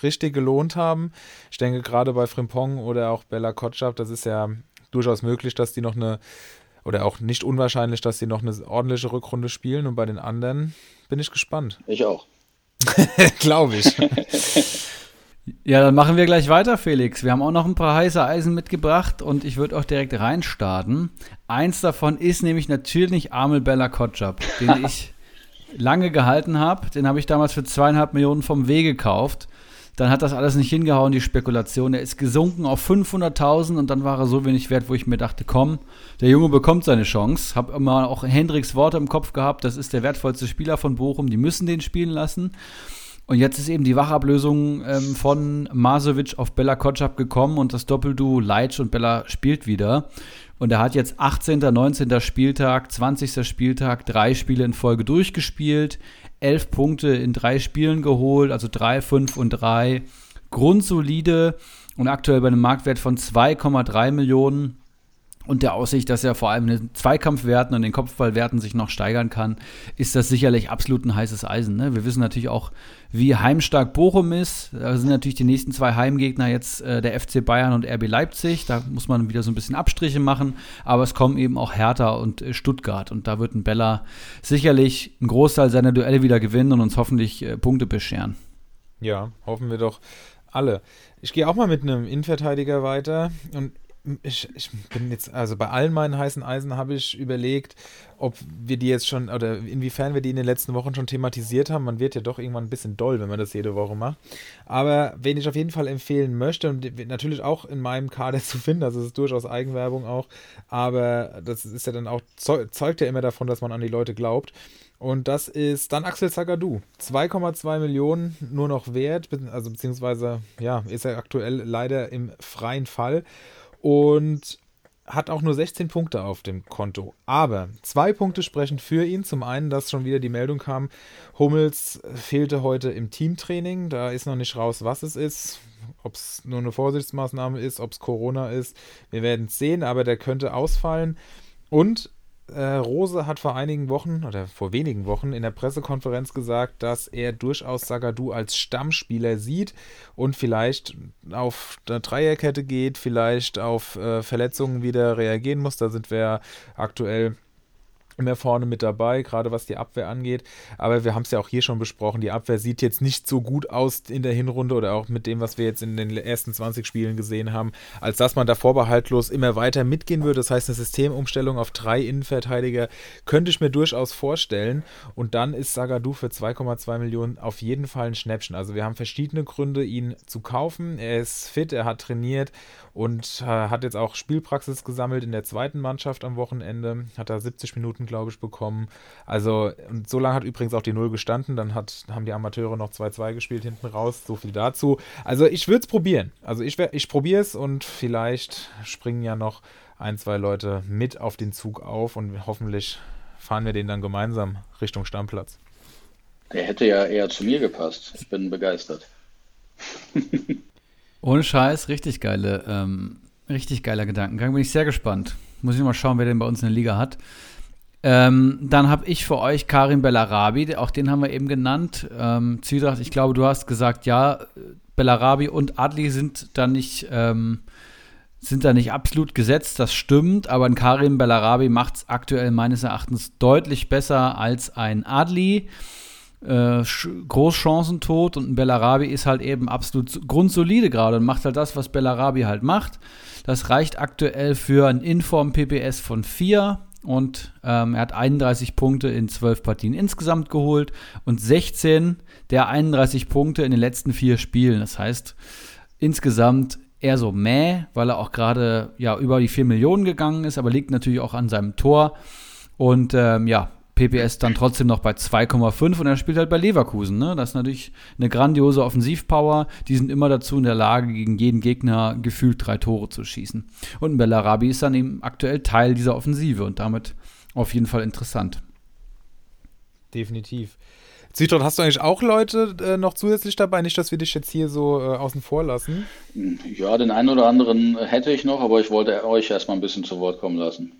richtig gelohnt haben. Ich denke gerade bei Frimpong oder auch Bella Kotschap, das ist ja durchaus möglich, dass die noch eine, oder auch nicht unwahrscheinlich, dass die noch eine ordentliche Rückrunde spielen. Und bei den anderen bin ich gespannt. Ich auch. Glaube ich. Ja, dann machen wir gleich weiter, Felix. Wir haben auch noch ein paar heiße Eisen mitgebracht und ich würde auch direkt reinstarten. Eins davon ist nämlich natürlich Amel Bella Kotschap, den ich lange gehalten habe. Den habe ich damals für zweieinhalb Millionen vom W gekauft. Dann hat das alles nicht hingehauen, die Spekulation. Er ist gesunken auf 500.000 und dann war er so wenig wert, wo ich mir dachte, komm, der Junge bekommt seine Chance. Hab immer auch Hendricks Worte im Kopf gehabt, das ist der wertvollste Spieler von Bochum, die müssen den spielen lassen. Und jetzt ist eben die Wachablösung ähm, von Masovic auf Bella Kotschap gekommen und das Doppelduo Leitsch und Bella spielt wieder. Und er hat jetzt 18., 19. Spieltag, 20. Spieltag, drei Spiele in Folge durchgespielt, elf Punkte in drei Spielen geholt, also drei, fünf und drei. Grundsolide und aktuell bei einem Marktwert von 2,3 Millionen und der Aussicht, dass er vor allem den Zweikampfwerten und den Kopfballwerten sich noch steigern kann, ist das sicherlich absolut ein heißes Eisen. Ne? Wir wissen natürlich auch, wie heimstark Bochum ist. Da sind natürlich die nächsten zwei Heimgegner jetzt äh, der FC Bayern und RB Leipzig. Da muss man wieder so ein bisschen Abstriche machen. Aber es kommen eben auch Hertha und äh, Stuttgart. Und da wird ein Bella sicherlich einen Großteil seiner Duelle wieder gewinnen und uns hoffentlich äh, Punkte bescheren. Ja, hoffen wir doch alle. Ich gehe auch mal mit einem Innenverteidiger weiter und ich, ich, bin jetzt, also bei allen meinen heißen Eisen habe ich überlegt, ob wir die jetzt schon oder inwiefern wir die in den letzten Wochen schon thematisiert haben. Man wird ja doch irgendwann ein bisschen doll, wenn man das jede Woche macht. Aber wen ich auf jeden Fall empfehlen möchte und natürlich auch in meinem Kader zu finden, also es ist durchaus Eigenwerbung auch, aber das ist ja dann auch, zeugt ja immer davon, dass man an die Leute glaubt. Und das ist dann Axel Zagadou. 2,2 Millionen nur noch wert, also beziehungsweise, ja, ist er aktuell leider im freien Fall und hat auch nur 16 Punkte auf dem Konto. Aber zwei Punkte sprechen für ihn. Zum einen, dass schon wieder die Meldung kam, Hummels fehlte heute im Teamtraining. Da ist noch nicht raus, was es ist. Ob es nur eine Vorsichtsmaßnahme ist, ob es Corona ist. Wir werden es sehen, aber der könnte ausfallen. Und Rose hat vor einigen Wochen oder vor wenigen Wochen in der Pressekonferenz gesagt, dass er durchaus Sagadu als Stammspieler sieht und vielleicht auf eine Dreierkette geht, vielleicht auf äh, Verletzungen wieder reagieren muss. Da sind wir aktuell immer vorne mit dabei, gerade was die Abwehr angeht. Aber wir haben es ja auch hier schon besprochen, die Abwehr sieht jetzt nicht so gut aus in der Hinrunde oder auch mit dem, was wir jetzt in den ersten 20 Spielen gesehen haben, als dass man da vorbehaltlos immer weiter mitgehen würde. Das heißt, eine Systemumstellung auf drei Innenverteidiger könnte ich mir durchaus vorstellen. Und dann ist Sagadu für 2,2 Millionen auf jeden Fall ein Schnäppchen. Also wir haben verschiedene Gründe, ihn zu kaufen. Er ist fit, er hat trainiert und äh, hat jetzt auch Spielpraxis gesammelt in der zweiten Mannschaft am Wochenende. Hat da 70 Minuten, glaube ich, bekommen. Also, und so lange hat übrigens auch die Null gestanden. Dann hat, haben die Amateure noch 2-2 gespielt hinten raus. So viel dazu. Also, ich würde es probieren. Also, ich, ich probiere es und vielleicht springen ja noch ein, zwei Leute mit auf den Zug auf und hoffentlich fahren wir den dann gemeinsam Richtung Stammplatz. Der hätte ja eher zu mir gepasst. Ich bin begeistert. Ohne Scheiß, richtig geile, ähm, richtig geiler Gedankengang. Bin ich sehr gespannt. Muss ich mal schauen, wer den bei uns in der Liga hat. Ähm, dann habe ich für euch Karim Bellarabi, auch den haben wir eben genannt. Ähm, Zwietracht, ich glaube, du hast gesagt, ja, Bellarabi und Adli sind da nicht, ähm, sind da nicht absolut gesetzt, das stimmt, aber ein Karim Bellarabi macht es aktuell meines Erachtens deutlich besser als ein Adli äh, Großchancentod und ein Bellarabi ist halt eben absolut grundsolide gerade und macht halt das, was Bellarabi halt macht. Das reicht aktuell für ein Inform-PPS von 4 und ähm, er hat 31 Punkte in 12 Partien insgesamt geholt und 16 der 31 Punkte in den letzten vier Spielen. Das heißt, insgesamt eher so mäh, weil er auch gerade ja über die 4 Millionen gegangen ist, aber liegt natürlich auch an seinem Tor. Und ähm, ja, PPS dann trotzdem noch bei 2,5 und er spielt halt bei Leverkusen. Ne? Das ist natürlich eine grandiose Offensivpower. Die sind immer dazu in der Lage, gegen jeden Gegner gefühlt drei Tore zu schießen. Und ein Bellarabi ist dann eben aktuell Teil dieser Offensive und damit auf jeden Fall interessant. Definitiv. Zitron, hast du eigentlich auch Leute äh, noch zusätzlich dabei? Nicht, dass wir dich jetzt hier so äh, außen vor lassen. Ja, den einen oder anderen hätte ich noch, aber ich wollte euch erstmal ein bisschen zu Wort kommen lassen.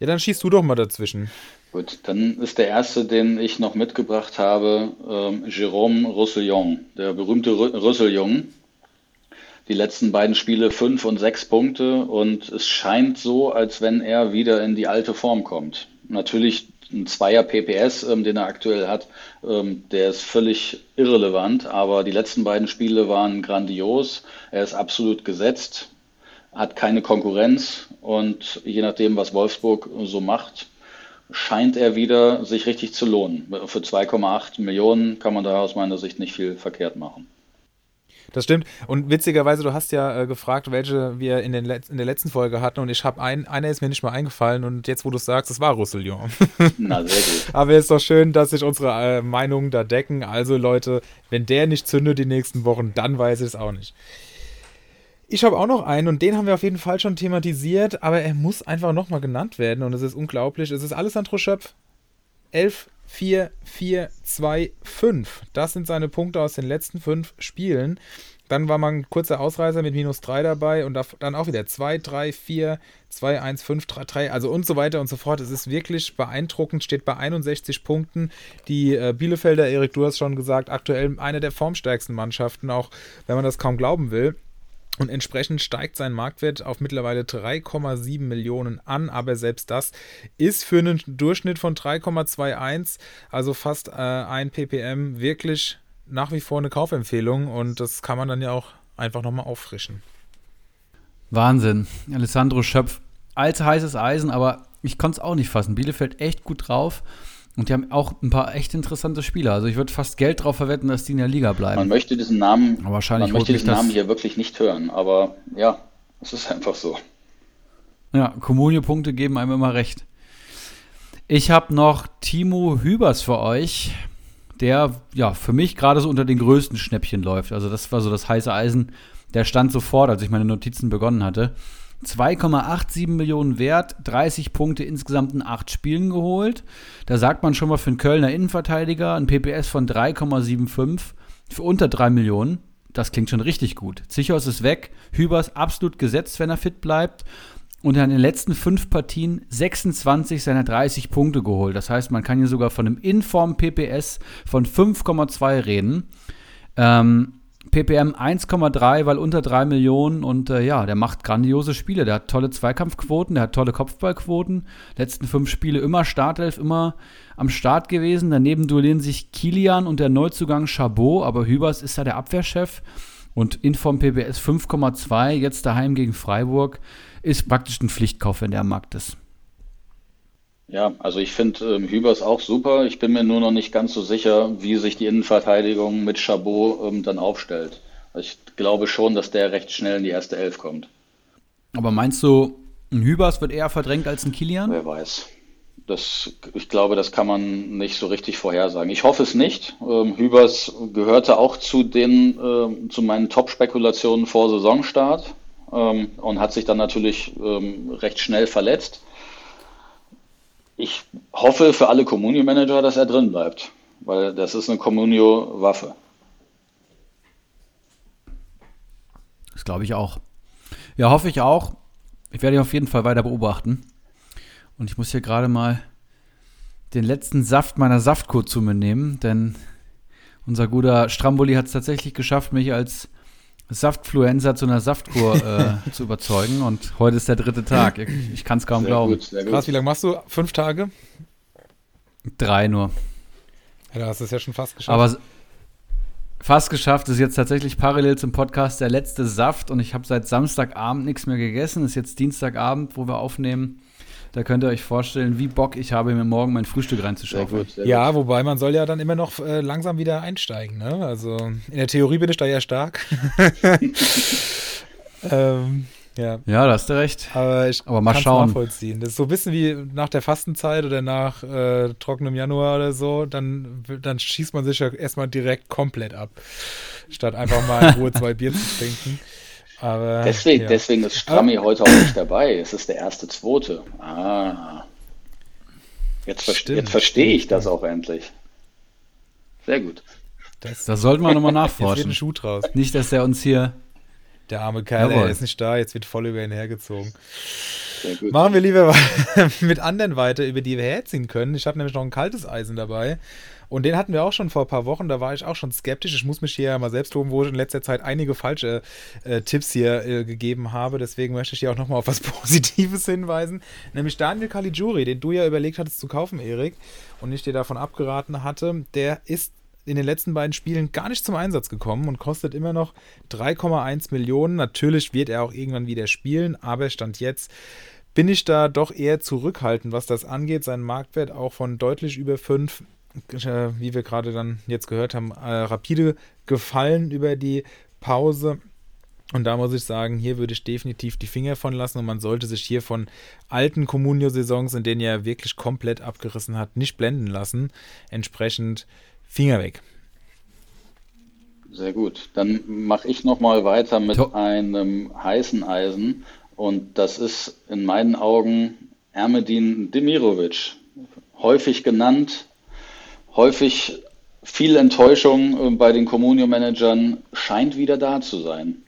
Ja, dann schießt du doch mal dazwischen. Gut, dann ist der erste, den ich noch mitgebracht habe, ähm, Jérôme Roussillon, der berühmte Roussillon. Die letzten beiden Spiele fünf und sechs Punkte und es scheint so, als wenn er wieder in die alte Form kommt. Natürlich ein Zweier PPS, ähm, den er aktuell hat, ähm, der ist völlig irrelevant, aber die letzten beiden Spiele waren grandios. Er ist absolut gesetzt, hat keine Konkurrenz und je nachdem, was Wolfsburg so macht, scheint er wieder sich richtig zu lohnen. Für 2,8 Millionen kann man da aus meiner Sicht nicht viel verkehrt machen. Das stimmt. Und witzigerweise, du hast ja äh, gefragt, welche wir in, den in der letzten Folge hatten. Und ich habe ein, einer ist mir nicht mal eingefallen. Und jetzt, wo du es sagst, es war Roussillon. Na, sehr gut. Aber es ist doch schön, dass sich unsere äh, Meinungen da decken. Also, Leute, wenn der nicht zündet die nächsten Wochen, dann weiß ich es auch nicht. Ich habe auch noch einen und den haben wir auf jeden Fall schon thematisiert, aber er muss einfach nochmal genannt werden und es ist unglaublich. Es ist Alessandro Schöpf. 11 4, 4, 2, 5. Das sind seine Punkte aus den letzten fünf Spielen. Dann war mal ein kurzer Ausreißer mit minus 3 dabei und dann auch wieder 2, 3, 4, 2, 1, 5, 3, 3, also und so weiter und so fort. Es ist wirklich beeindruckend, steht bei 61 Punkten. Die äh, Bielefelder, Erik, du hast schon gesagt, aktuell eine der formstärksten Mannschaften, auch wenn man das kaum glauben will. Und entsprechend steigt sein Marktwert auf mittlerweile 3,7 Millionen an, aber selbst das ist für einen Durchschnitt von 3,21, also fast äh, ein ppm, wirklich nach wie vor eine Kaufempfehlung und das kann man dann ja auch einfach nochmal auffrischen. Wahnsinn. Alessandro Schöpf, altes heißes Eisen, aber ich konnte es auch nicht fassen. Bielefeld echt gut drauf. Und die haben auch ein paar echt interessante Spieler. Also ich würde fast Geld drauf verwetten, dass die in der Liga bleiben. Man möchte diesen Namen, aber wahrscheinlich man möchte diesen Namen hier wirklich nicht hören. Aber ja, es ist einfach so. Ja, Kommunio-Punkte geben einem immer recht. Ich habe noch Timo Hübers für euch, der ja für mich gerade so unter den größten Schnäppchen läuft. Also das war so das heiße Eisen. Der stand sofort, als ich meine Notizen begonnen hatte. 2,87 Millionen wert, 30 Punkte insgesamt in 8 Spielen geholt. Da sagt man schon mal für einen Kölner Innenverteidiger ein PPS von 3,75 für unter 3 Millionen. Das klingt schon richtig gut. Zichos ist weg, Hübers absolut gesetzt, wenn er fit bleibt. Und er hat in den letzten fünf Partien 26 seiner 30 Punkte geholt. Das heißt, man kann hier sogar von einem Inform-PPS von 5,2 reden. Ähm, ppm 1,3, weil unter 3 Millionen und äh, ja, der macht grandiose Spiele. Der hat tolle Zweikampfquoten, der hat tolle Kopfballquoten. Letzten fünf Spiele immer Startelf, immer am Start gewesen. Daneben duellieren sich Kilian und der Neuzugang Chabot, aber Hübers ist ja der Abwehrchef und Inform PPS 5,2, jetzt daheim gegen Freiburg, ist praktisch ein Pflichtkauf, wenn der am Markt ist. Ja, also ich finde ähm, Hübers auch super. Ich bin mir nur noch nicht ganz so sicher, wie sich die Innenverteidigung mit Chabot ähm, dann aufstellt. Also ich glaube schon, dass der recht schnell in die erste Elf kommt. Aber meinst du, ein Hübers wird eher verdrängt als ein Kilian? Wer weiß. Das, ich glaube, das kann man nicht so richtig vorhersagen. Ich hoffe es nicht. Ähm, Hübers gehörte auch zu den, äh, zu meinen Top-Spekulationen vor Saisonstart ähm, und hat sich dann natürlich ähm, recht schnell verletzt ich hoffe für alle Communio-Manager, dass er drin bleibt, weil das ist eine Communio-Waffe. Das glaube ich auch. Ja, hoffe ich auch. Ich werde ihn auf jeden Fall weiter beobachten. Und ich muss hier gerade mal den letzten Saft meiner Saftkur zu mir nehmen, denn unser guter Stramboli hat es tatsächlich geschafft, mich als Saftfluenza zu einer Saftkur äh, zu überzeugen. Und heute ist der dritte Tag. Ich, ich kann es kaum sehr glauben. Gut, Krass, wie lange machst du? Fünf Tage? Drei nur. Ja, da hast du es ja schon fast geschafft. Aber fast geschafft ist jetzt tatsächlich parallel zum Podcast der letzte Saft und ich habe seit Samstagabend nichts mehr gegessen. Ist jetzt Dienstagabend, wo wir aufnehmen. Da könnt ihr euch vorstellen, wie Bock ich habe, mir morgen mein Frühstück reinzuschauen. Ja, wobei man soll ja dann immer noch äh, langsam wieder einsteigen. Ne? Also in der Theorie bin ich da ja stark. ähm, ja. ja, da hast du recht. Aber ich Aber mal schauen. nachvollziehen. Das ist so ein bisschen wie nach der Fastenzeit oder nach äh, trockenem Januar oder so. Dann, dann schießt man sich ja erstmal direkt komplett ab. Statt einfach mal in Ruhe zwei Bier zu trinken. Aber, deswegen, ja. deswegen ist Strammi ah. heute auch nicht dabei. Es ist der erste, zweite. Ah. Jetzt, ver jetzt verstehe ich das auch endlich. Sehr gut. Das, das sollten wir nochmal nachforschen. Schuh draus. Nicht, dass er uns hier. Der arme Kerl, er ist nicht da, jetzt wird voll über ihn hergezogen. Machen wir lieber mit anderen weiter, über die wir herziehen können. Ich habe nämlich noch ein kaltes Eisen dabei. Und den hatten wir auch schon vor ein paar Wochen, da war ich auch schon skeptisch. Ich muss mich hier mal selbst loben, wo ich in letzter Zeit einige falsche äh, Tipps hier äh, gegeben habe. Deswegen möchte ich hier auch nochmal auf was Positives hinweisen. Nämlich Daniel Caligiuri, den du ja überlegt hattest zu kaufen, Erik, und ich dir davon abgeraten hatte. Der ist in den letzten beiden Spielen gar nicht zum Einsatz gekommen und kostet immer noch 3,1 Millionen. Natürlich wird er auch irgendwann wieder spielen, aber Stand jetzt bin ich da doch eher zurückhaltend, was das angeht. Sein Marktwert auch von deutlich über 5 äh, wie wir gerade dann jetzt gehört haben, äh, rapide gefallen über die Pause. Und da muss ich sagen, hier würde ich definitiv die Finger von lassen und man sollte sich hier von alten Comunio-Saisons, in denen er wirklich komplett abgerissen hat, nicht blenden lassen. Entsprechend Finger weg. Sehr gut. Dann mache ich nochmal weiter mit to einem heißen Eisen und das ist in meinen Augen Ermedin Demirovic. Häufig genannt häufig viel Enttäuschung äh, bei den Communio-Managern scheint wieder da zu sein.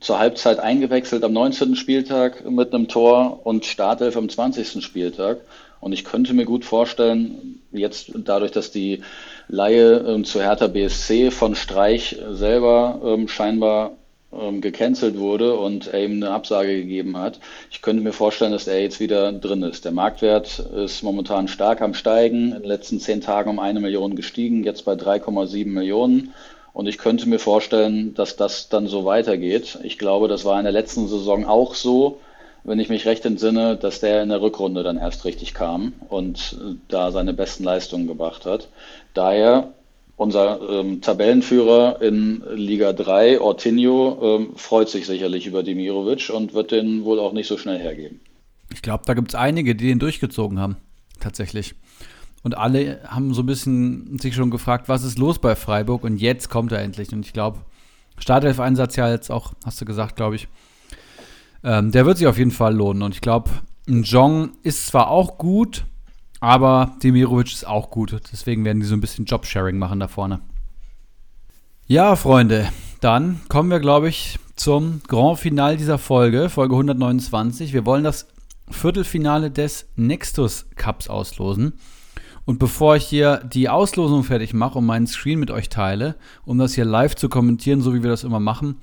Zur Halbzeit eingewechselt am 19. Spieltag mit einem Tor und Startelf am 20. Spieltag. Und ich könnte mir gut vorstellen, jetzt dadurch, dass die Laie äh, zu Hertha BSC von Streich selber ähm, scheinbar ähm, gecancelt wurde und er ihm eine Absage gegeben hat. Ich könnte mir vorstellen, dass er jetzt wieder drin ist. Der Marktwert ist momentan stark am Steigen, in den letzten zehn Tagen um eine Million gestiegen, jetzt bei 3,7 Millionen. Und ich könnte mir vorstellen, dass das dann so weitergeht. Ich glaube, das war in der letzten Saison auch so, wenn ich mich recht entsinne, dass der in der Rückrunde dann erst richtig kam und da seine besten Leistungen gebracht hat. Daher unser ähm, Tabellenführer in Liga 3, Ortinho, ähm, freut sich sicherlich über Demirovic und wird den wohl auch nicht so schnell hergeben. Ich glaube, da gibt es einige, die den durchgezogen haben, tatsächlich. Und alle haben so ein bisschen sich schon gefragt, was ist los bei Freiburg? Und jetzt kommt er endlich. Und ich glaube, Startelf-Einsatz ja jetzt auch, hast du gesagt, glaube ich. Ähm, der wird sich auf jeden Fall lohnen. Und ich glaube, ein Jong ist zwar auch gut, aber Demirovic ist auch gut. Deswegen werden die so ein bisschen Jobsharing machen da vorne. Ja, Freunde, dann kommen wir, glaube ich, zum Grand Final dieser Folge, Folge 129. Wir wollen das Viertelfinale des Nextus Cups auslosen. Und bevor ich hier die Auslosung fertig mache und meinen Screen mit euch teile, um das hier live zu kommentieren, so wie wir das immer machen,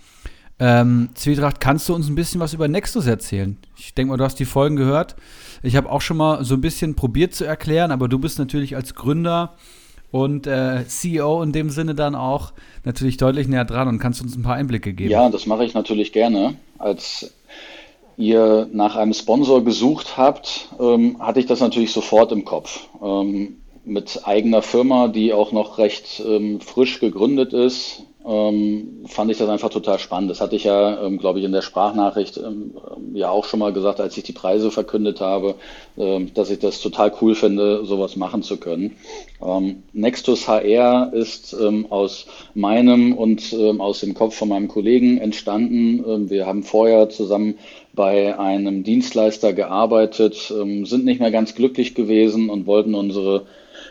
ähm, Zwietracht, kannst du uns ein bisschen was über Nextus erzählen? Ich denke mal, du hast die Folgen gehört. Ich habe auch schon mal so ein bisschen probiert zu erklären, aber du bist natürlich als Gründer und äh, CEO in dem Sinne dann auch natürlich deutlich näher dran und kannst uns ein paar Einblicke geben. Ja, das mache ich natürlich gerne. Als ihr nach einem Sponsor gesucht habt, ähm, hatte ich das natürlich sofort im Kopf. Ähm, mit eigener Firma, die auch noch recht ähm, frisch gegründet ist, ähm, fand ich das einfach total spannend. Das hatte ich ja, ähm, glaube ich, in der Sprachnachricht ähm, ja auch schon mal gesagt, als ich die Preise verkündet habe, ähm, dass ich das total cool finde, sowas machen zu können. Ähm, Nextus HR ist ähm, aus meinem und aus dem Kopf von meinem Kollegen entstanden. wir haben vorher zusammen bei einem Dienstleister gearbeitet, sind nicht mehr ganz glücklich gewesen und wollten unsere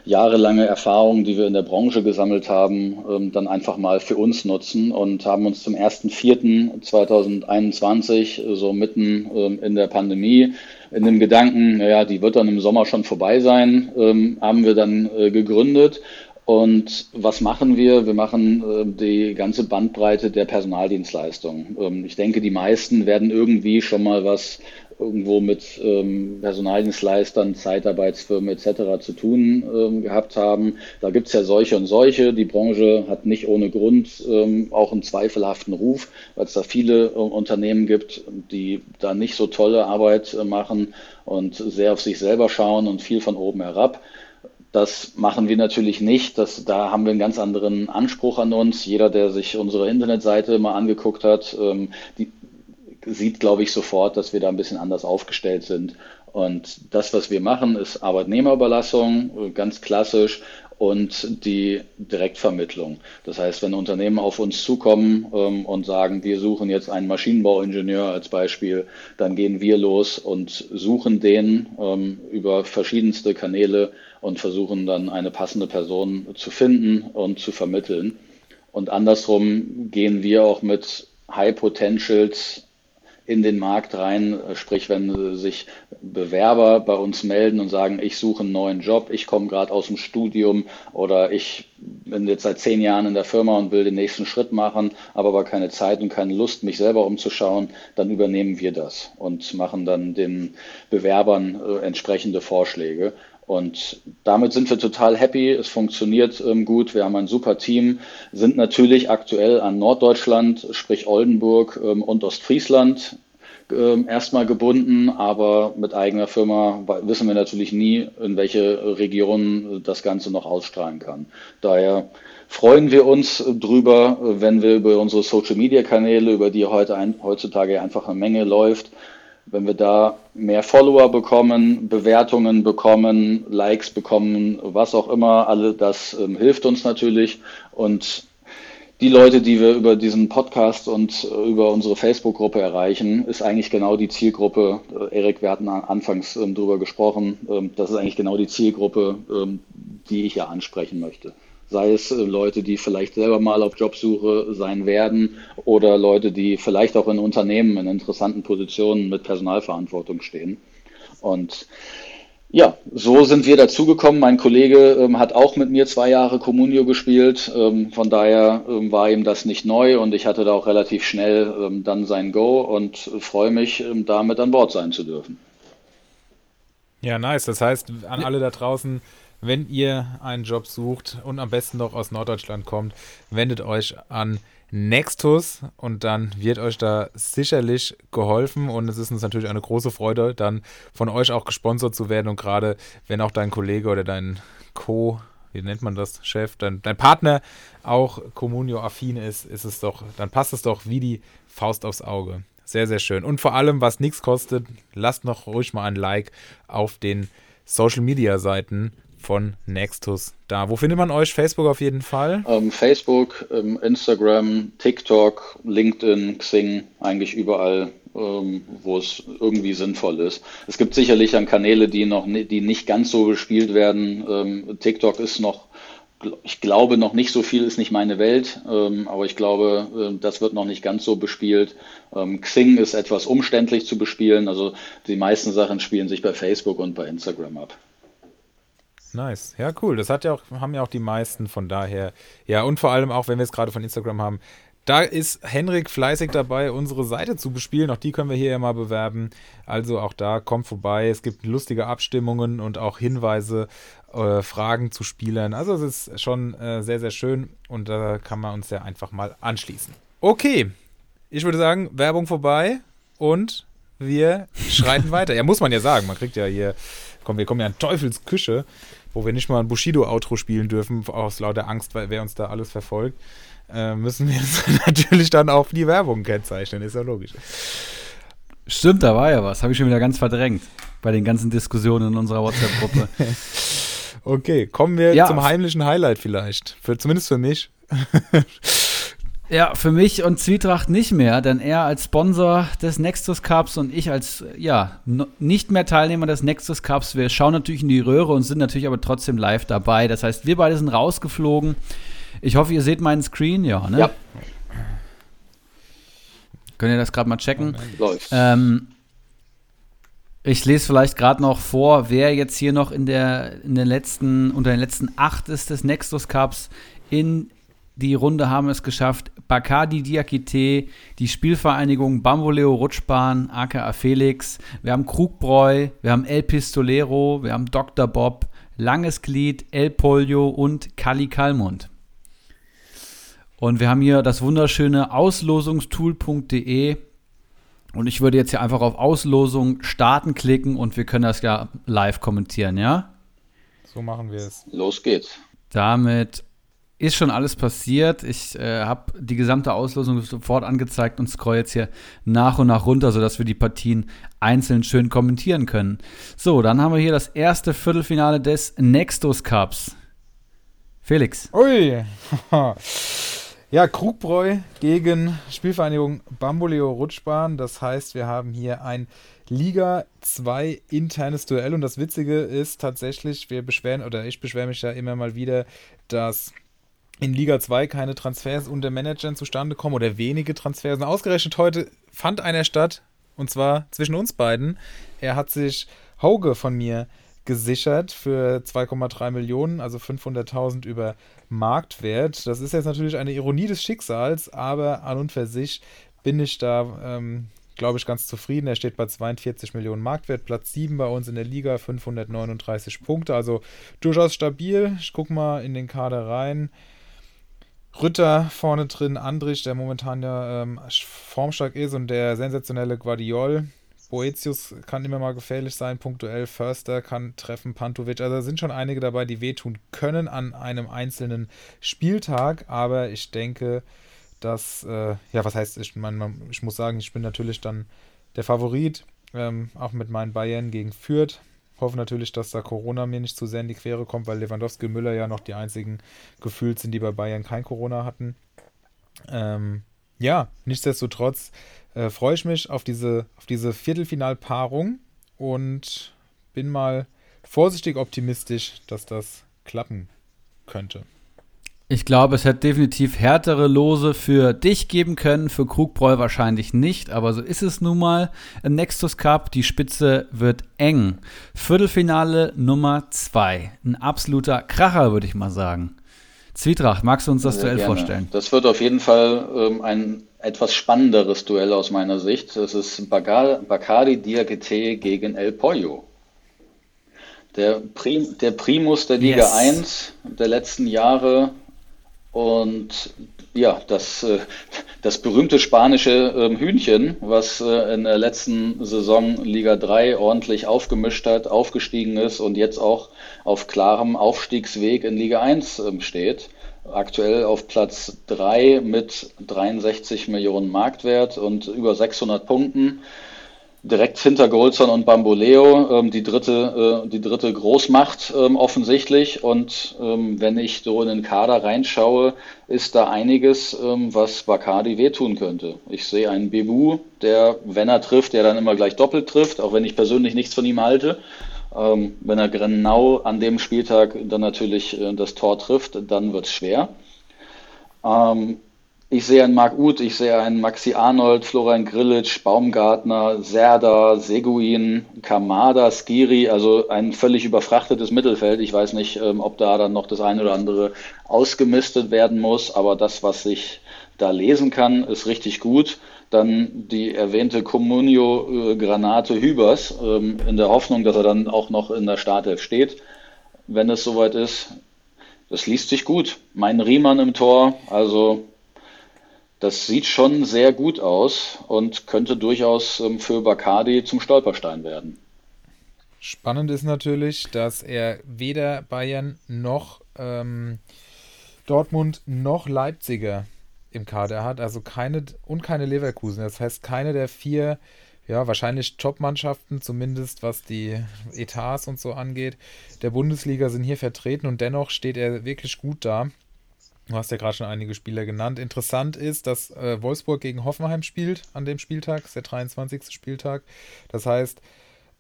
jahrelange Erfahrung, die wir in der Branche gesammelt haben, ähm, dann einfach mal für uns nutzen und haben uns zum 1.4.2021, äh, so mitten ähm, in der Pandemie, in dem Gedanken, naja, die wird dann im Sommer schon vorbei sein, ähm, haben wir dann äh, gegründet und was machen wir? Wir machen äh, die ganze Bandbreite der Personaldienstleistung. Ähm, ich denke, die meisten werden irgendwie schon mal was irgendwo mit ähm, Personaldienstleistern, Zeitarbeitsfirmen etc. zu tun ähm, gehabt haben. Da gibt es ja solche und solche. Die Branche hat nicht ohne Grund ähm, auch einen zweifelhaften Ruf, weil es da viele äh, Unternehmen gibt, die da nicht so tolle Arbeit äh, machen und sehr auf sich selber schauen und viel von oben herab. Das machen wir natürlich nicht. Das, da haben wir einen ganz anderen Anspruch an uns. Jeder, der sich unsere Internetseite mal angeguckt hat, ähm, die, sieht, glaube ich, sofort, dass wir da ein bisschen anders aufgestellt sind. Und das, was wir machen, ist Arbeitnehmerüberlassung, ganz klassisch, und die Direktvermittlung. Das heißt, wenn Unternehmen auf uns zukommen ähm, und sagen, wir suchen jetzt einen Maschinenbauingenieur als Beispiel, dann gehen wir los und suchen den ähm, über verschiedenste Kanäle und versuchen dann eine passende Person zu finden und zu vermitteln. Und andersrum gehen wir auch mit High Potentials in den Markt rein. Sprich, wenn sich Bewerber bei uns melden und sagen, ich suche einen neuen Job, ich komme gerade aus dem Studium oder ich bin jetzt seit zehn Jahren in der Firma und will den nächsten Schritt machen, habe aber keine Zeit und keine Lust, mich selber umzuschauen, dann übernehmen wir das und machen dann den Bewerbern äh, entsprechende Vorschläge. Und damit sind wir total happy. Es funktioniert ähm, gut. Wir haben ein super Team, sind natürlich aktuell an Norddeutschland, sprich Oldenburg ähm, und Ostfriesland ähm, erstmal gebunden, aber mit eigener Firma wissen wir natürlich nie, in welche Regionen das Ganze noch ausstrahlen kann. Daher freuen wir uns drüber, wenn wir über unsere Social Media Kanäle, über die heute ein, heutzutage einfach eine Menge läuft, wenn wir da mehr Follower bekommen, Bewertungen bekommen, Likes bekommen, was auch immer, alle das ähm, hilft uns natürlich. Und die Leute, die wir über diesen Podcast und äh, über unsere Facebook-Gruppe erreichen, ist eigentlich genau die Zielgruppe. Äh, Erik, wir hatten anfangs ähm, darüber gesprochen. Ähm, das ist eigentlich genau die Zielgruppe, ähm, die ich ja ansprechen möchte sei es äh, Leute, die vielleicht selber mal auf Jobsuche sein werden oder Leute, die vielleicht auch in Unternehmen in interessanten Positionen mit Personalverantwortung stehen. Und ja, so sind wir dazugekommen. Mein Kollege ähm, hat auch mit mir zwei Jahre Communio gespielt. Ähm, von daher ähm, war ihm das nicht neu und ich hatte da auch relativ schnell ähm, dann sein Go und freue mich, ähm, damit an Bord sein zu dürfen. Ja, nice. Das heißt, an alle da draußen, wenn ihr einen Job sucht und am besten noch aus Norddeutschland kommt, wendet euch an Nextus und dann wird euch da sicherlich geholfen und es ist uns natürlich eine große Freude, dann von euch auch gesponsert zu werden und gerade wenn auch dein Kollege oder dein Co, wie nennt man das, Chef, dein, dein Partner auch Communio-affin ist, ist es doch, dann passt es doch wie die Faust aufs Auge. Sehr, sehr schön. Und vor allem, was nichts kostet, lasst noch ruhig mal ein Like auf den Social Media Seiten von Nextus da. Wo findet man euch? Facebook auf jeden Fall? Ähm, Facebook, ähm, Instagram, TikTok, LinkedIn, Xing, eigentlich überall, ähm, wo es irgendwie sinnvoll ist. Es gibt sicherlich dann Kanäle, die noch die nicht ganz so bespielt werden. Ähm, TikTok ist noch ich glaube noch nicht so viel ist nicht meine Welt, ähm, aber ich glaube, äh, das wird noch nicht ganz so bespielt. Ähm, Xing ist etwas umständlich zu bespielen, also die meisten Sachen spielen sich bei Facebook und bei Instagram ab. Nice. Ja, cool. Das hat ja auch, haben ja auch die meisten von daher. Ja, und vor allem auch, wenn wir es gerade von Instagram haben, da ist Henrik fleißig dabei, unsere Seite zu bespielen. Auch die können wir hier ja mal bewerben. Also auch da kommt vorbei. Es gibt lustige Abstimmungen und auch Hinweise, äh, Fragen zu Spielern. Also es ist schon äh, sehr, sehr schön und da kann man uns ja einfach mal anschließen. Okay, ich würde sagen, Werbung vorbei und wir schreiten weiter. Ja, muss man ja sagen. Man kriegt ja hier, komm, wir kommen ja in Teufels Küche wo wir nicht mal ein Bushido-Outro spielen dürfen, aus lauter Angst, weil wer uns da alles verfolgt, äh, müssen wir natürlich dann auch die Werbung kennzeichnen, ist ja logisch. Stimmt, da war ja was. Habe ich schon wieder ganz verdrängt bei den ganzen Diskussionen in unserer WhatsApp-Gruppe. okay, kommen wir ja. zum heimlichen Highlight vielleicht. Für, zumindest für mich. Ja, für mich und Zwietracht nicht mehr, denn er als Sponsor des Nexus Cups und ich als, ja, nicht mehr Teilnehmer des Nexus Cups. Wir schauen natürlich in die Röhre und sind natürlich aber trotzdem live dabei. Das heißt, wir beide sind rausgeflogen. Ich hoffe, ihr seht meinen Screen, ja, ne? Ja. Könnt ihr das gerade mal checken? Läuft. Ähm, ich lese vielleicht gerade noch vor, wer jetzt hier noch in der, in den letzten, unter den letzten acht ist des Nexus Cups in die Runde haben es geschafft. Bacardi Diakite, die Spielvereinigung Bamboleo Rutschbahn, aka Felix. Wir haben Krugbräu, wir haben El Pistolero, wir haben Dr. Bob, Langes Glied, El Polio und Kali Kalmund. Und wir haben hier das wunderschöne auslosungstool.de. Und ich würde jetzt hier einfach auf Auslosung starten klicken und wir können das ja live kommentieren, ja? So machen wir es. Los geht's. Damit ist schon alles passiert. Ich äh, habe die gesamte Auslosung sofort angezeigt und scroll jetzt hier nach und nach runter, sodass wir die Partien einzeln schön kommentieren können. So, dann haben wir hier das erste Viertelfinale des Nextus Cups. Felix. Ui. ja, Krugbräu gegen Spielvereinigung Bamboleo Rutschbahn. Das heißt, wir haben hier ein Liga 2 internes Duell und das Witzige ist tatsächlich, wir beschweren oder ich beschwere mich ja immer mal wieder, dass in Liga 2 keine Transfers unter Managern zustande kommen oder wenige Transfers. Und ausgerechnet heute fand einer statt, Und zwar zwischen uns beiden. Er hat sich Hauge von mir gesichert für 2,3 Millionen, also 500.000 über Marktwert. Das ist jetzt natürlich eine Ironie des Schicksals, aber an und für sich bin ich da, ähm, glaube ich, ganz zufrieden. Er steht bei 42 Millionen Marktwert, Platz 7 bei uns in der Liga, 539 Punkte, also durchaus stabil. Ich gucke mal in den Kader rein. Rütter vorne drin, Andrich, der momentan ja ähm, formstark ist und der sensationelle Guardiol, Boetius kann immer mal gefährlich sein, punktuell. Förster kann treffen, Pantovic. Also da sind schon einige dabei, die wehtun können an einem einzelnen Spieltag. Aber ich denke, dass, äh, ja, was heißt, ich, mein, ich muss sagen, ich bin natürlich dann der Favorit, ähm, auch mit meinen Bayern gegen Fürth. Hoffe natürlich, dass da Corona mir nicht zu sehr in die Quere kommt, weil Lewandowski und Müller ja noch die einzigen gefühlt sind, die bei Bayern kein Corona hatten. Ähm, ja, nichtsdestotrotz äh, freue ich mich auf diese, auf diese Viertelfinalpaarung und bin mal vorsichtig optimistisch, dass das klappen könnte. Ich glaube, es hätte definitiv härtere Lose für dich geben können, für Krugbräu wahrscheinlich nicht, aber so ist es nun mal im Nexus Cup. Die Spitze wird eng. Viertelfinale Nummer zwei. Ein absoluter Kracher, würde ich mal sagen. Zwietracht, magst du uns das Sehr Duell gerne. vorstellen? Das wird auf jeden Fall ähm, ein etwas spannenderes Duell aus meiner Sicht. Das ist Bacardi Diakite gegen El Pollo. Der, Prim, der Primus der Liga yes. 1 der letzten Jahre und ja, das, äh, das berühmte spanische ähm, Hühnchen, was äh, in der letzten Saison Liga 3 ordentlich aufgemischt hat, aufgestiegen ist und jetzt auch auf klarem Aufstiegsweg in Liga 1 ähm, steht aktuell auf Platz 3 mit 63 Millionen Marktwert und über 600 Punkten. Direkt hinter Golzon und Bamboleo, ähm, die, dritte, äh, die dritte Großmacht ähm, offensichtlich. Und ähm, wenn ich so in den Kader reinschaue, ist da einiges, ähm, was Bacardi wehtun könnte. Ich sehe einen Bebu, der, wenn er trifft, der dann immer gleich doppelt trifft, auch wenn ich persönlich nichts von ihm halte. Ähm, wenn er genau an dem Spieltag dann natürlich äh, das Tor trifft, dann wird es schwer. Ähm, ich sehe einen Marc Uth, ich sehe einen Maxi Arnold, Florian Grillitsch, Baumgartner, Serda, Seguin, Kamada, Skiri, also ein völlig überfrachtetes Mittelfeld. Ich weiß nicht, ähm, ob da dann noch das eine oder andere ausgemistet werden muss, aber das, was ich da lesen kann, ist richtig gut. Dann die erwähnte Comunio Granate Hübers, ähm, in der Hoffnung, dass er dann auch noch in der Startelf steht, wenn es soweit ist. Das liest sich gut. Mein Riemann im Tor, also das sieht schon sehr gut aus und könnte durchaus ähm, für Bacardi zum Stolperstein werden. Spannend ist natürlich, dass er weder Bayern noch ähm, Dortmund noch Leipziger im Kader hat, also keine und keine Leverkusen. Das heißt, keine der vier, ja, wahrscheinlich Top-Mannschaften, zumindest was die Etats und so angeht, der Bundesliga sind hier vertreten und dennoch steht er wirklich gut da. Du hast ja gerade schon einige Spieler genannt. Interessant ist, dass äh, Wolfsburg gegen Hoffenheim spielt an dem Spieltag, ist der 23. Spieltag. Das heißt,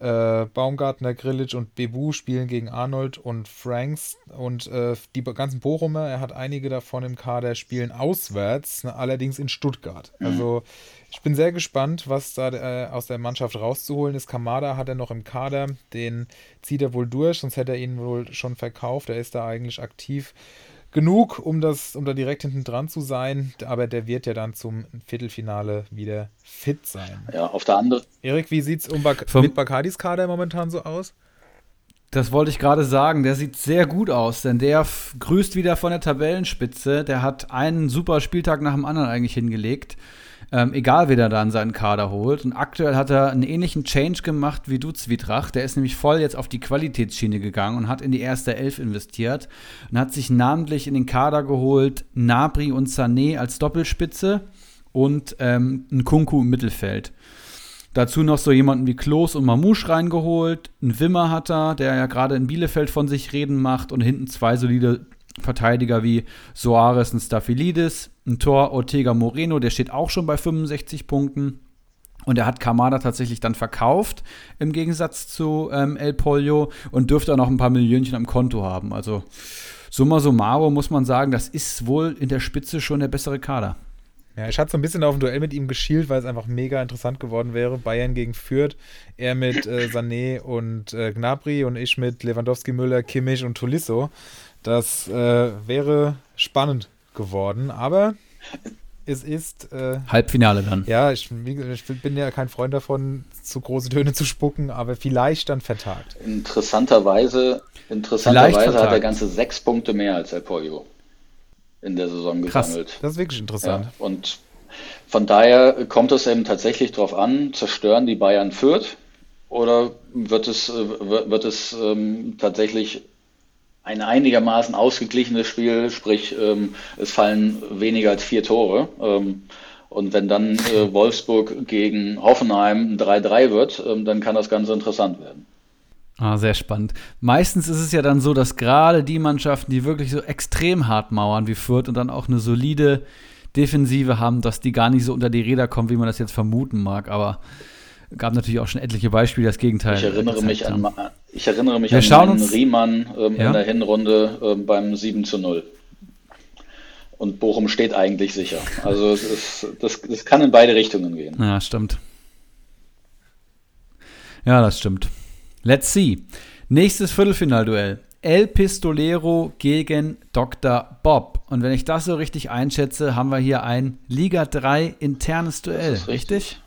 äh, Baumgartner, Grillitsch und Bebu spielen gegen Arnold und Franks und äh, die ganzen Bochumer, er hat einige davon im Kader, spielen auswärts, ne, allerdings in Stuttgart. Mhm. Also ich bin sehr gespannt, was da äh, aus der Mannschaft rauszuholen ist. Kamada hat er noch im Kader, den zieht er wohl durch, sonst hätte er ihn wohl schon verkauft. Er ist da eigentlich aktiv genug, um, das, um da direkt hinten dran zu sein, aber der wird ja dann zum Viertelfinale wieder fit sein. Ja, auf der anderen. Erik, wie sieht es um Bak mit Bakadis Kader momentan so aus? Das wollte ich gerade sagen. Der sieht sehr gut aus, denn der grüßt wieder von der Tabellenspitze. Der hat einen super Spieltag nach dem anderen eigentlich hingelegt. Ähm, egal, wer da dann seinen Kader holt. Und aktuell hat er einen ähnlichen Change gemacht wie du, Zwietracht. Der ist nämlich voll jetzt auf die Qualitätsschiene gegangen und hat in die erste Elf investiert und hat sich namentlich in den Kader geholt Nabri und Sané als Doppelspitze und ähm, ein Kunku im Mittelfeld. Dazu noch so jemanden wie Klos und Mamouche reingeholt. Ein Wimmer hat er, der ja gerade in Bielefeld von sich reden macht. Und hinten zwei solide Verteidiger wie Soares und Staphylidis. Ein Tor Ortega Moreno, der steht auch schon bei 65 Punkten. Und er hat Kamada tatsächlich dann verkauft, im Gegensatz zu ähm, El Pollo, und dürfte auch noch ein paar Millionchen am Konto haben. Also summa summarum muss man sagen, das ist wohl in der Spitze schon der bessere Kader. Ja, ich hatte so ein bisschen auf ein Duell mit ihm geschielt, weil es einfach mega interessant geworden wäre. Bayern gegen Fürth, er mit äh, Sané und äh, Gnabry und ich mit Lewandowski, Müller, Kimmich und Tolisso. Das äh, wäre spannend geworden, aber es ist. Äh, Halbfinale dann. Ja, ich, ich, bin ja kein Freund davon, zu große Töne zu spucken, aber vielleicht dann vertagt. Interessanterweise, interessanterweise hat er ganze sechs Punkte mehr als El Pollo in der Saison Krass. gesammelt. Das ist wirklich interessant. Ja, und von daher kommt es eben tatsächlich darauf an, zerstören die Bayern Fürth oder wird es, äh, wird es ähm, tatsächlich ein einigermaßen ausgeglichenes Spiel, sprich ähm, es fallen weniger als vier Tore. Ähm, und wenn dann äh, Wolfsburg gegen Hoffenheim 3-3 wird, ähm, dann kann das Ganze interessant werden. Ah, sehr spannend. Meistens ist es ja dann so, dass gerade die Mannschaften, die wirklich so extrem hart mauern wie Fürth und dann auch eine solide Defensive haben, dass die gar nicht so unter die Räder kommen, wie man das jetzt vermuten mag. Aber gab natürlich auch schon etliche Beispiele, das Gegenteil. Ich erinnere mich an, ich erinnere mich Wir an uns, Riemann ähm, ja? in der Hinrunde ähm, beim 7 zu 0. Und Bochum steht eigentlich sicher. Also es ist, das, das kann in beide Richtungen gehen. Ja, stimmt. Ja, das stimmt. Let's see. Nächstes Viertelfinalduell. El Pistolero gegen Dr. Bob. Und wenn ich das so richtig einschätze, haben wir hier ein Liga 3 internes Duell. richtig? richtig?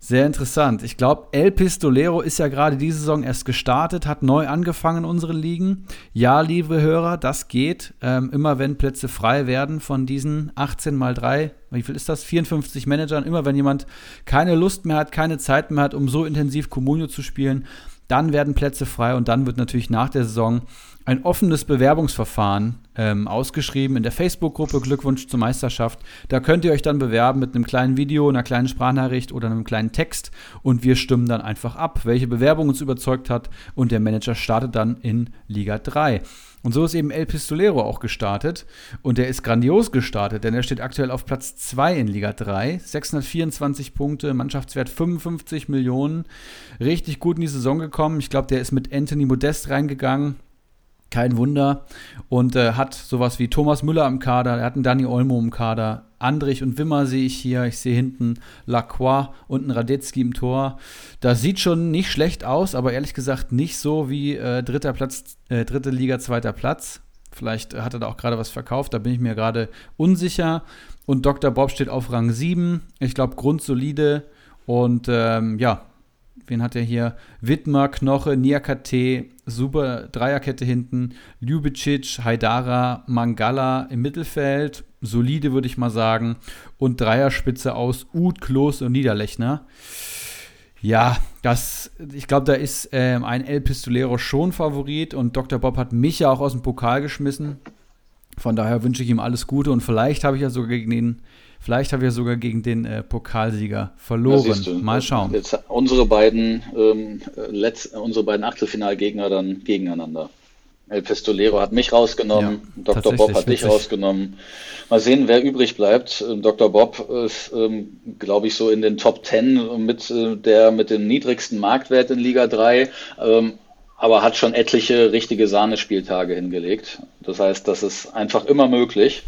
Sehr interessant. Ich glaube, El Pistolero ist ja gerade diese Saison erst gestartet, hat neu angefangen in unseren Ligen. Ja, liebe Hörer, das geht. Ähm, immer wenn Plätze frei werden von diesen 18 mal 3, wie viel ist das? 54 Managern. Immer wenn jemand keine Lust mehr hat, keine Zeit mehr hat, um so intensiv Communio zu spielen, dann werden Plätze frei und dann wird natürlich nach der Saison ein offenes Bewerbungsverfahren ähm, ausgeschrieben in der Facebook-Gruppe Glückwunsch zur Meisterschaft. Da könnt ihr euch dann bewerben mit einem kleinen Video, einer kleinen Sprachnachricht oder einem kleinen Text und wir stimmen dann einfach ab, welche Bewerbung uns überzeugt hat und der Manager startet dann in Liga 3. Und so ist eben El Pistolero auch gestartet. Und der ist grandios gestartet, denn er steht aktuell auf Platz 2 in Liga 3. 624 Punkte, Mannschaftswert 55 Millionen. Richtig gut in die Saison gekommen. Ich glaube, der ist mit Anthony Modest reingegangen. Kein Wunder. Und äh, hat sowas wie Thomas Müller im Kader, er hat einen Dani Olmo im Kader, Andrich und Wimmer sehe ich hier. Ich sehe hinten Lacroix und einen Radetzky im Tor. Das sieht schon nicht schlecht aus, aber ehrlich gesagt nicht so wie äh, dritter Platz, äh, dritte Liga, zweiter Platz. Vielleicht hat er da auch gerade was verkauft, da bin ich mir gerade unsicher. Und Dr. Bob steht auf Rang 7. Ich glaube, grundsolide. Und ähm, ja, wen hat er hier? Wittmer, Knoche, Niakate, super Dreierkette hinten, Ljubicic, Haidara, Mangala im Mittelfeld, solide würde ich mal sagen, und Dreierspitze aus Uth, Klos und Niederlechner. Ja, das, ich glaube, da ist ähm, ein El Pistolero schon Favorit und Dr. Bob hat mich ja auch aus dem Pokal geschmissen. Von daher wünsche ich ihm alles Gute und vielleicht habe ich ja sogar gegen den Vielleicht haben wir sogar gegen den äh, Pokalsieger verloren. Ja, Mal schauen. Jetzt unsere beiden, ähm, letzt, unsere beiden Achtelfinalgegner dann gegeneinander. El Pistolero hat mich rausgenommen, ja, Dr. Bob hat dich rausgenommen. Mal sehen, wer übrig bleibt. Ähm, Dr. Bob ist, ähm, glaube ich, so in den Top 10 mit äh, der mit dem niedrigsten Marktwert in Liga 3, ähm, aber hat schon etliche richtige Sahnespieltage hingelegt. Das heißt, das ist einfach immer möglich.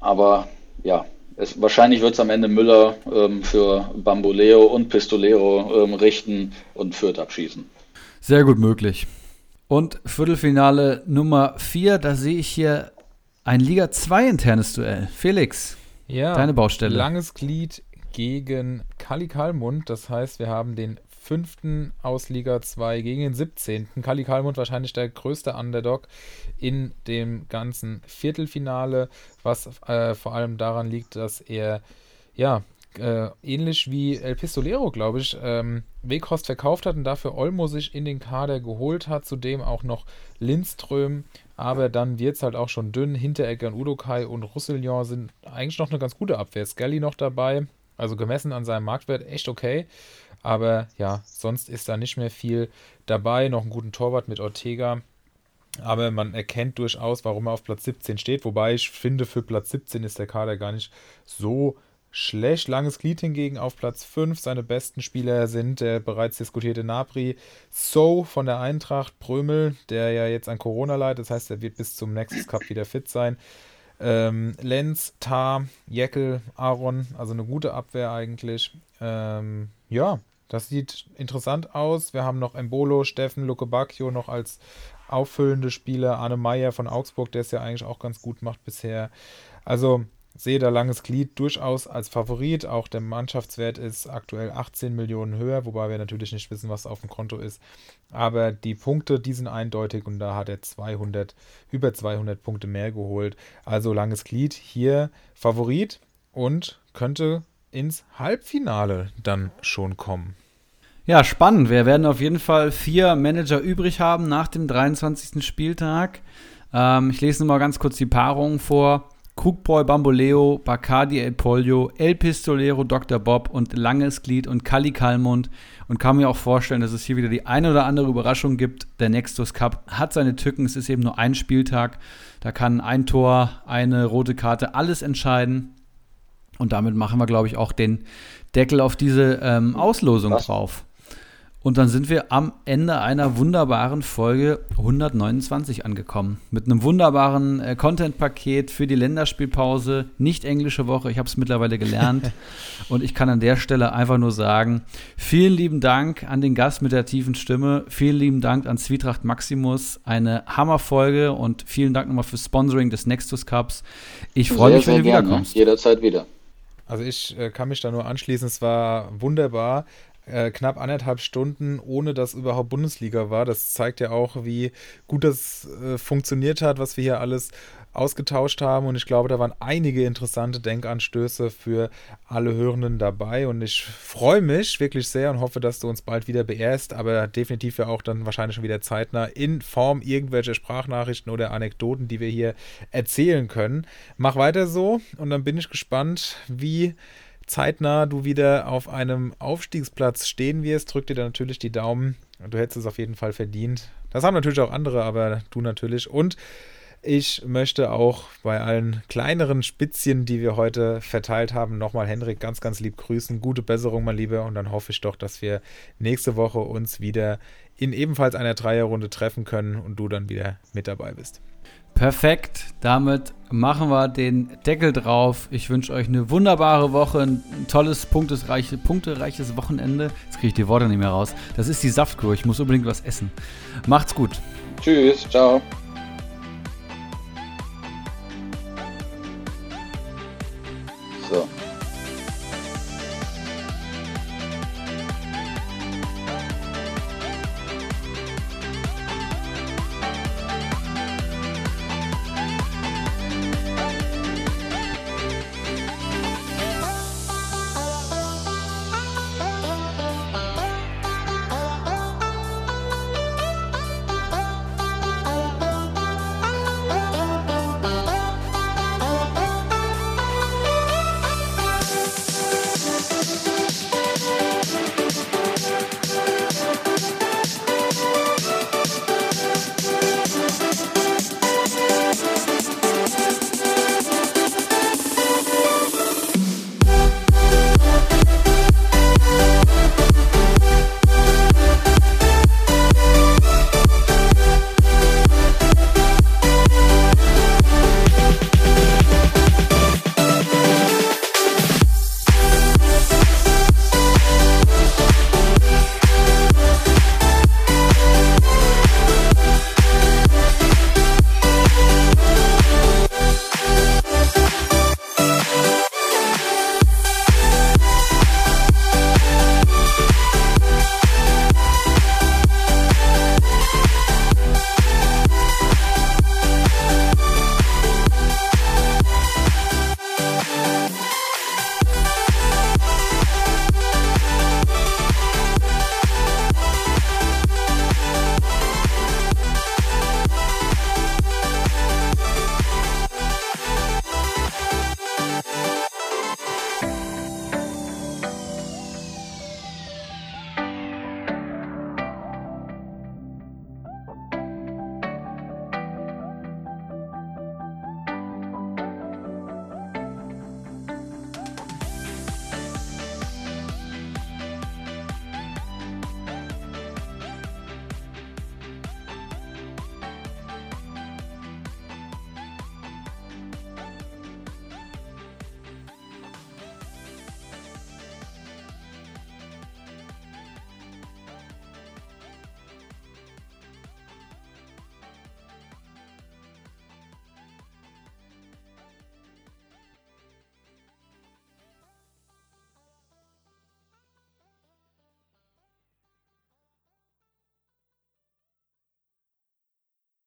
Aber ja, es, wahrscheinlich wird es am Ende Müller ähm, für Bamboleo und Pistolero ähm, richten und Fürth abschießen. Sehr gut möglich. Und Viertelfinale Nummer 4, da sehe ich hier ein Liga 2 internes Duell. Felix, ja, deine Baustelle. Langes Glied gegen Kali Kalmund. Das heißt, wir haben den fünften aus Liga 2 gegen den 17. Kali Kalmund wahrscheinlich der größte Underdog in dem ganzen Viertelfinale, was äh, vor allem daran liegt, dass er ja äh, ähnlich wie El Pistolero, glaube ich, ähm, Weghorst verkauft hat und dafür Olmo sich in den Kader geholt hat, zudem auch noch Lindström, aber dann wird es halt auch schon dünn. Hinteregger und Udokai und Roussillon sind eigentlich noch eine ganz gute Abwehr. Skelly noch dabei, also gemessen an seinem Marktwert echt okay. Aber ja, sonst ist da nicht mehr viel dabei. Noch einen guten Torwart mit Ortega. Aber man erkennt durchaus, warum er auf Platz 17 steht. Wobei ich finde, für Platz 17 ist der Kader gar nicht so schlecht. Langes Glied hingegen auf Platz 5. Seine besten Spieler sind der bereits diskutierte Napri, So von der Eintracht, Prömel, der ja jetzt an Corona leidet. Das heißt, er wird bis zum Nexus Cup wieder fit sein. Ähm, Lenz, Tar, Jeckel, Aaron, also eine gute Abwehr eigentlich. Ähm, ja, das sieht interessant aus. Wir haben noch Embolo, Steffen, Luke Bacchio noch als auffüllende Spieler. Arne Meyer von Augsburg, der es ja eigentlich auch ganz gut macht bisher. Also sehe da langes Glied durchaus als Favorit. Auch der Mannschaftswert ist aktuell 18 Millionen höher, wobei wir natürlich nicht wissen, was auf dem Konto ist. Aber die Punkte, die sind eindeutig und da hat er 200, über 200 Punkte mehr geholt. Also langes Glied hier Favorit und könnte ins Halbfinale dann schon kommen. Ja, spannend. Wir werden auf jeden Fall vier Manager übrig haben nach dem 23. Spieltag. Ähm, ich lese nur mal ganz kurz die Paarungen vor. Krugboy Bamboleo, Bacardi El Polio, El Pistolero, Dr. Bob und Langes Glied und Kali Kalmund. Und kann mir auch vorstellen, dass es hier wieder die eine oder andere Überraschung gibt. Der Nextus Cup hat seine Tücken. Es ist eben nur ein Spieltag. Da kann ein Tor, eine rote Karte alles entscheiden. Und damit machen wir, glaube ich, auch den Deckel auf diese ähm, Auslosung Was? drauf. Und dann sind wir am Ende einer wunderbaren Folge 129 angekommen. Mit einem wunderbaren äh, Content-Paket für die Länderspielpause. Nicht englische Woche, ich habe es mittlerweile gelernt. und ich kann an der Stelle einfach nur sagen, vielen lieben Dank an den Gast mit der tiefen Stimme. Vielen lieben Dank an Zwietracht Maximus. Eine Hammerfolge und vielen Dank nochmal fürs Sponsoring des Nextus Cups. Ich freue mich, wenn du wiederkommst. Jederzeit wieder. Also ich äh, kann mich da nur anschließen. Es war wunderbar äh, knapp anderthalb Stunden, ohne dass überhaupt Bundesliga war. Das zeigt ja auch, wie gut das äh, funktioniert hat, was wir hier alles ausgetauscht haben. Und ich glaube, da waren einige interessante Denkanstöße für alle Hörenden dabei. Und ich freue mich wirklich sehr und hoffe, dass du uns bald wieder beehrst, aber definitiv ja auch dann wahrscheinlich schon wieder zeitnah in Form irgendwelcher Sprachnachrichten oder Anekdoten, die wir hier erzählen können. Mach weiter so und dann bin ich gespannt, wie zeitnah du wieder auf einem Aufstiegsplatz stehen wirst, drück dir da natürlich die Daumen. Du hättest es auf jeden Fall verdient. Das haben natürlich auch andere, aber du natürlich. Und ich möchte auch bei allen kleineren Spitzchen, die wir heute verteilt haben, nochmal Henrik ganz, ganz lieb grüßen. Gute Besserung, mein Lieber. Und dann hoffe ich doch, dass wir nächste Woche uns wieder in ebenfalls einer Dreierrunde treffen können und du dann wieder mit dabei bist. Perfekt. Damit machen wir den Deckel drauf. Ich wünsche euch eine wunderbare Woche, ein tolles, punktesreiche, punktereiches Wochenende. Jetzt kriege ich die Worte nicht mehr raus. Das ist die Saftkur. Ich muss unbedingt was essen. Macht's gut. Tschüss. Ciao.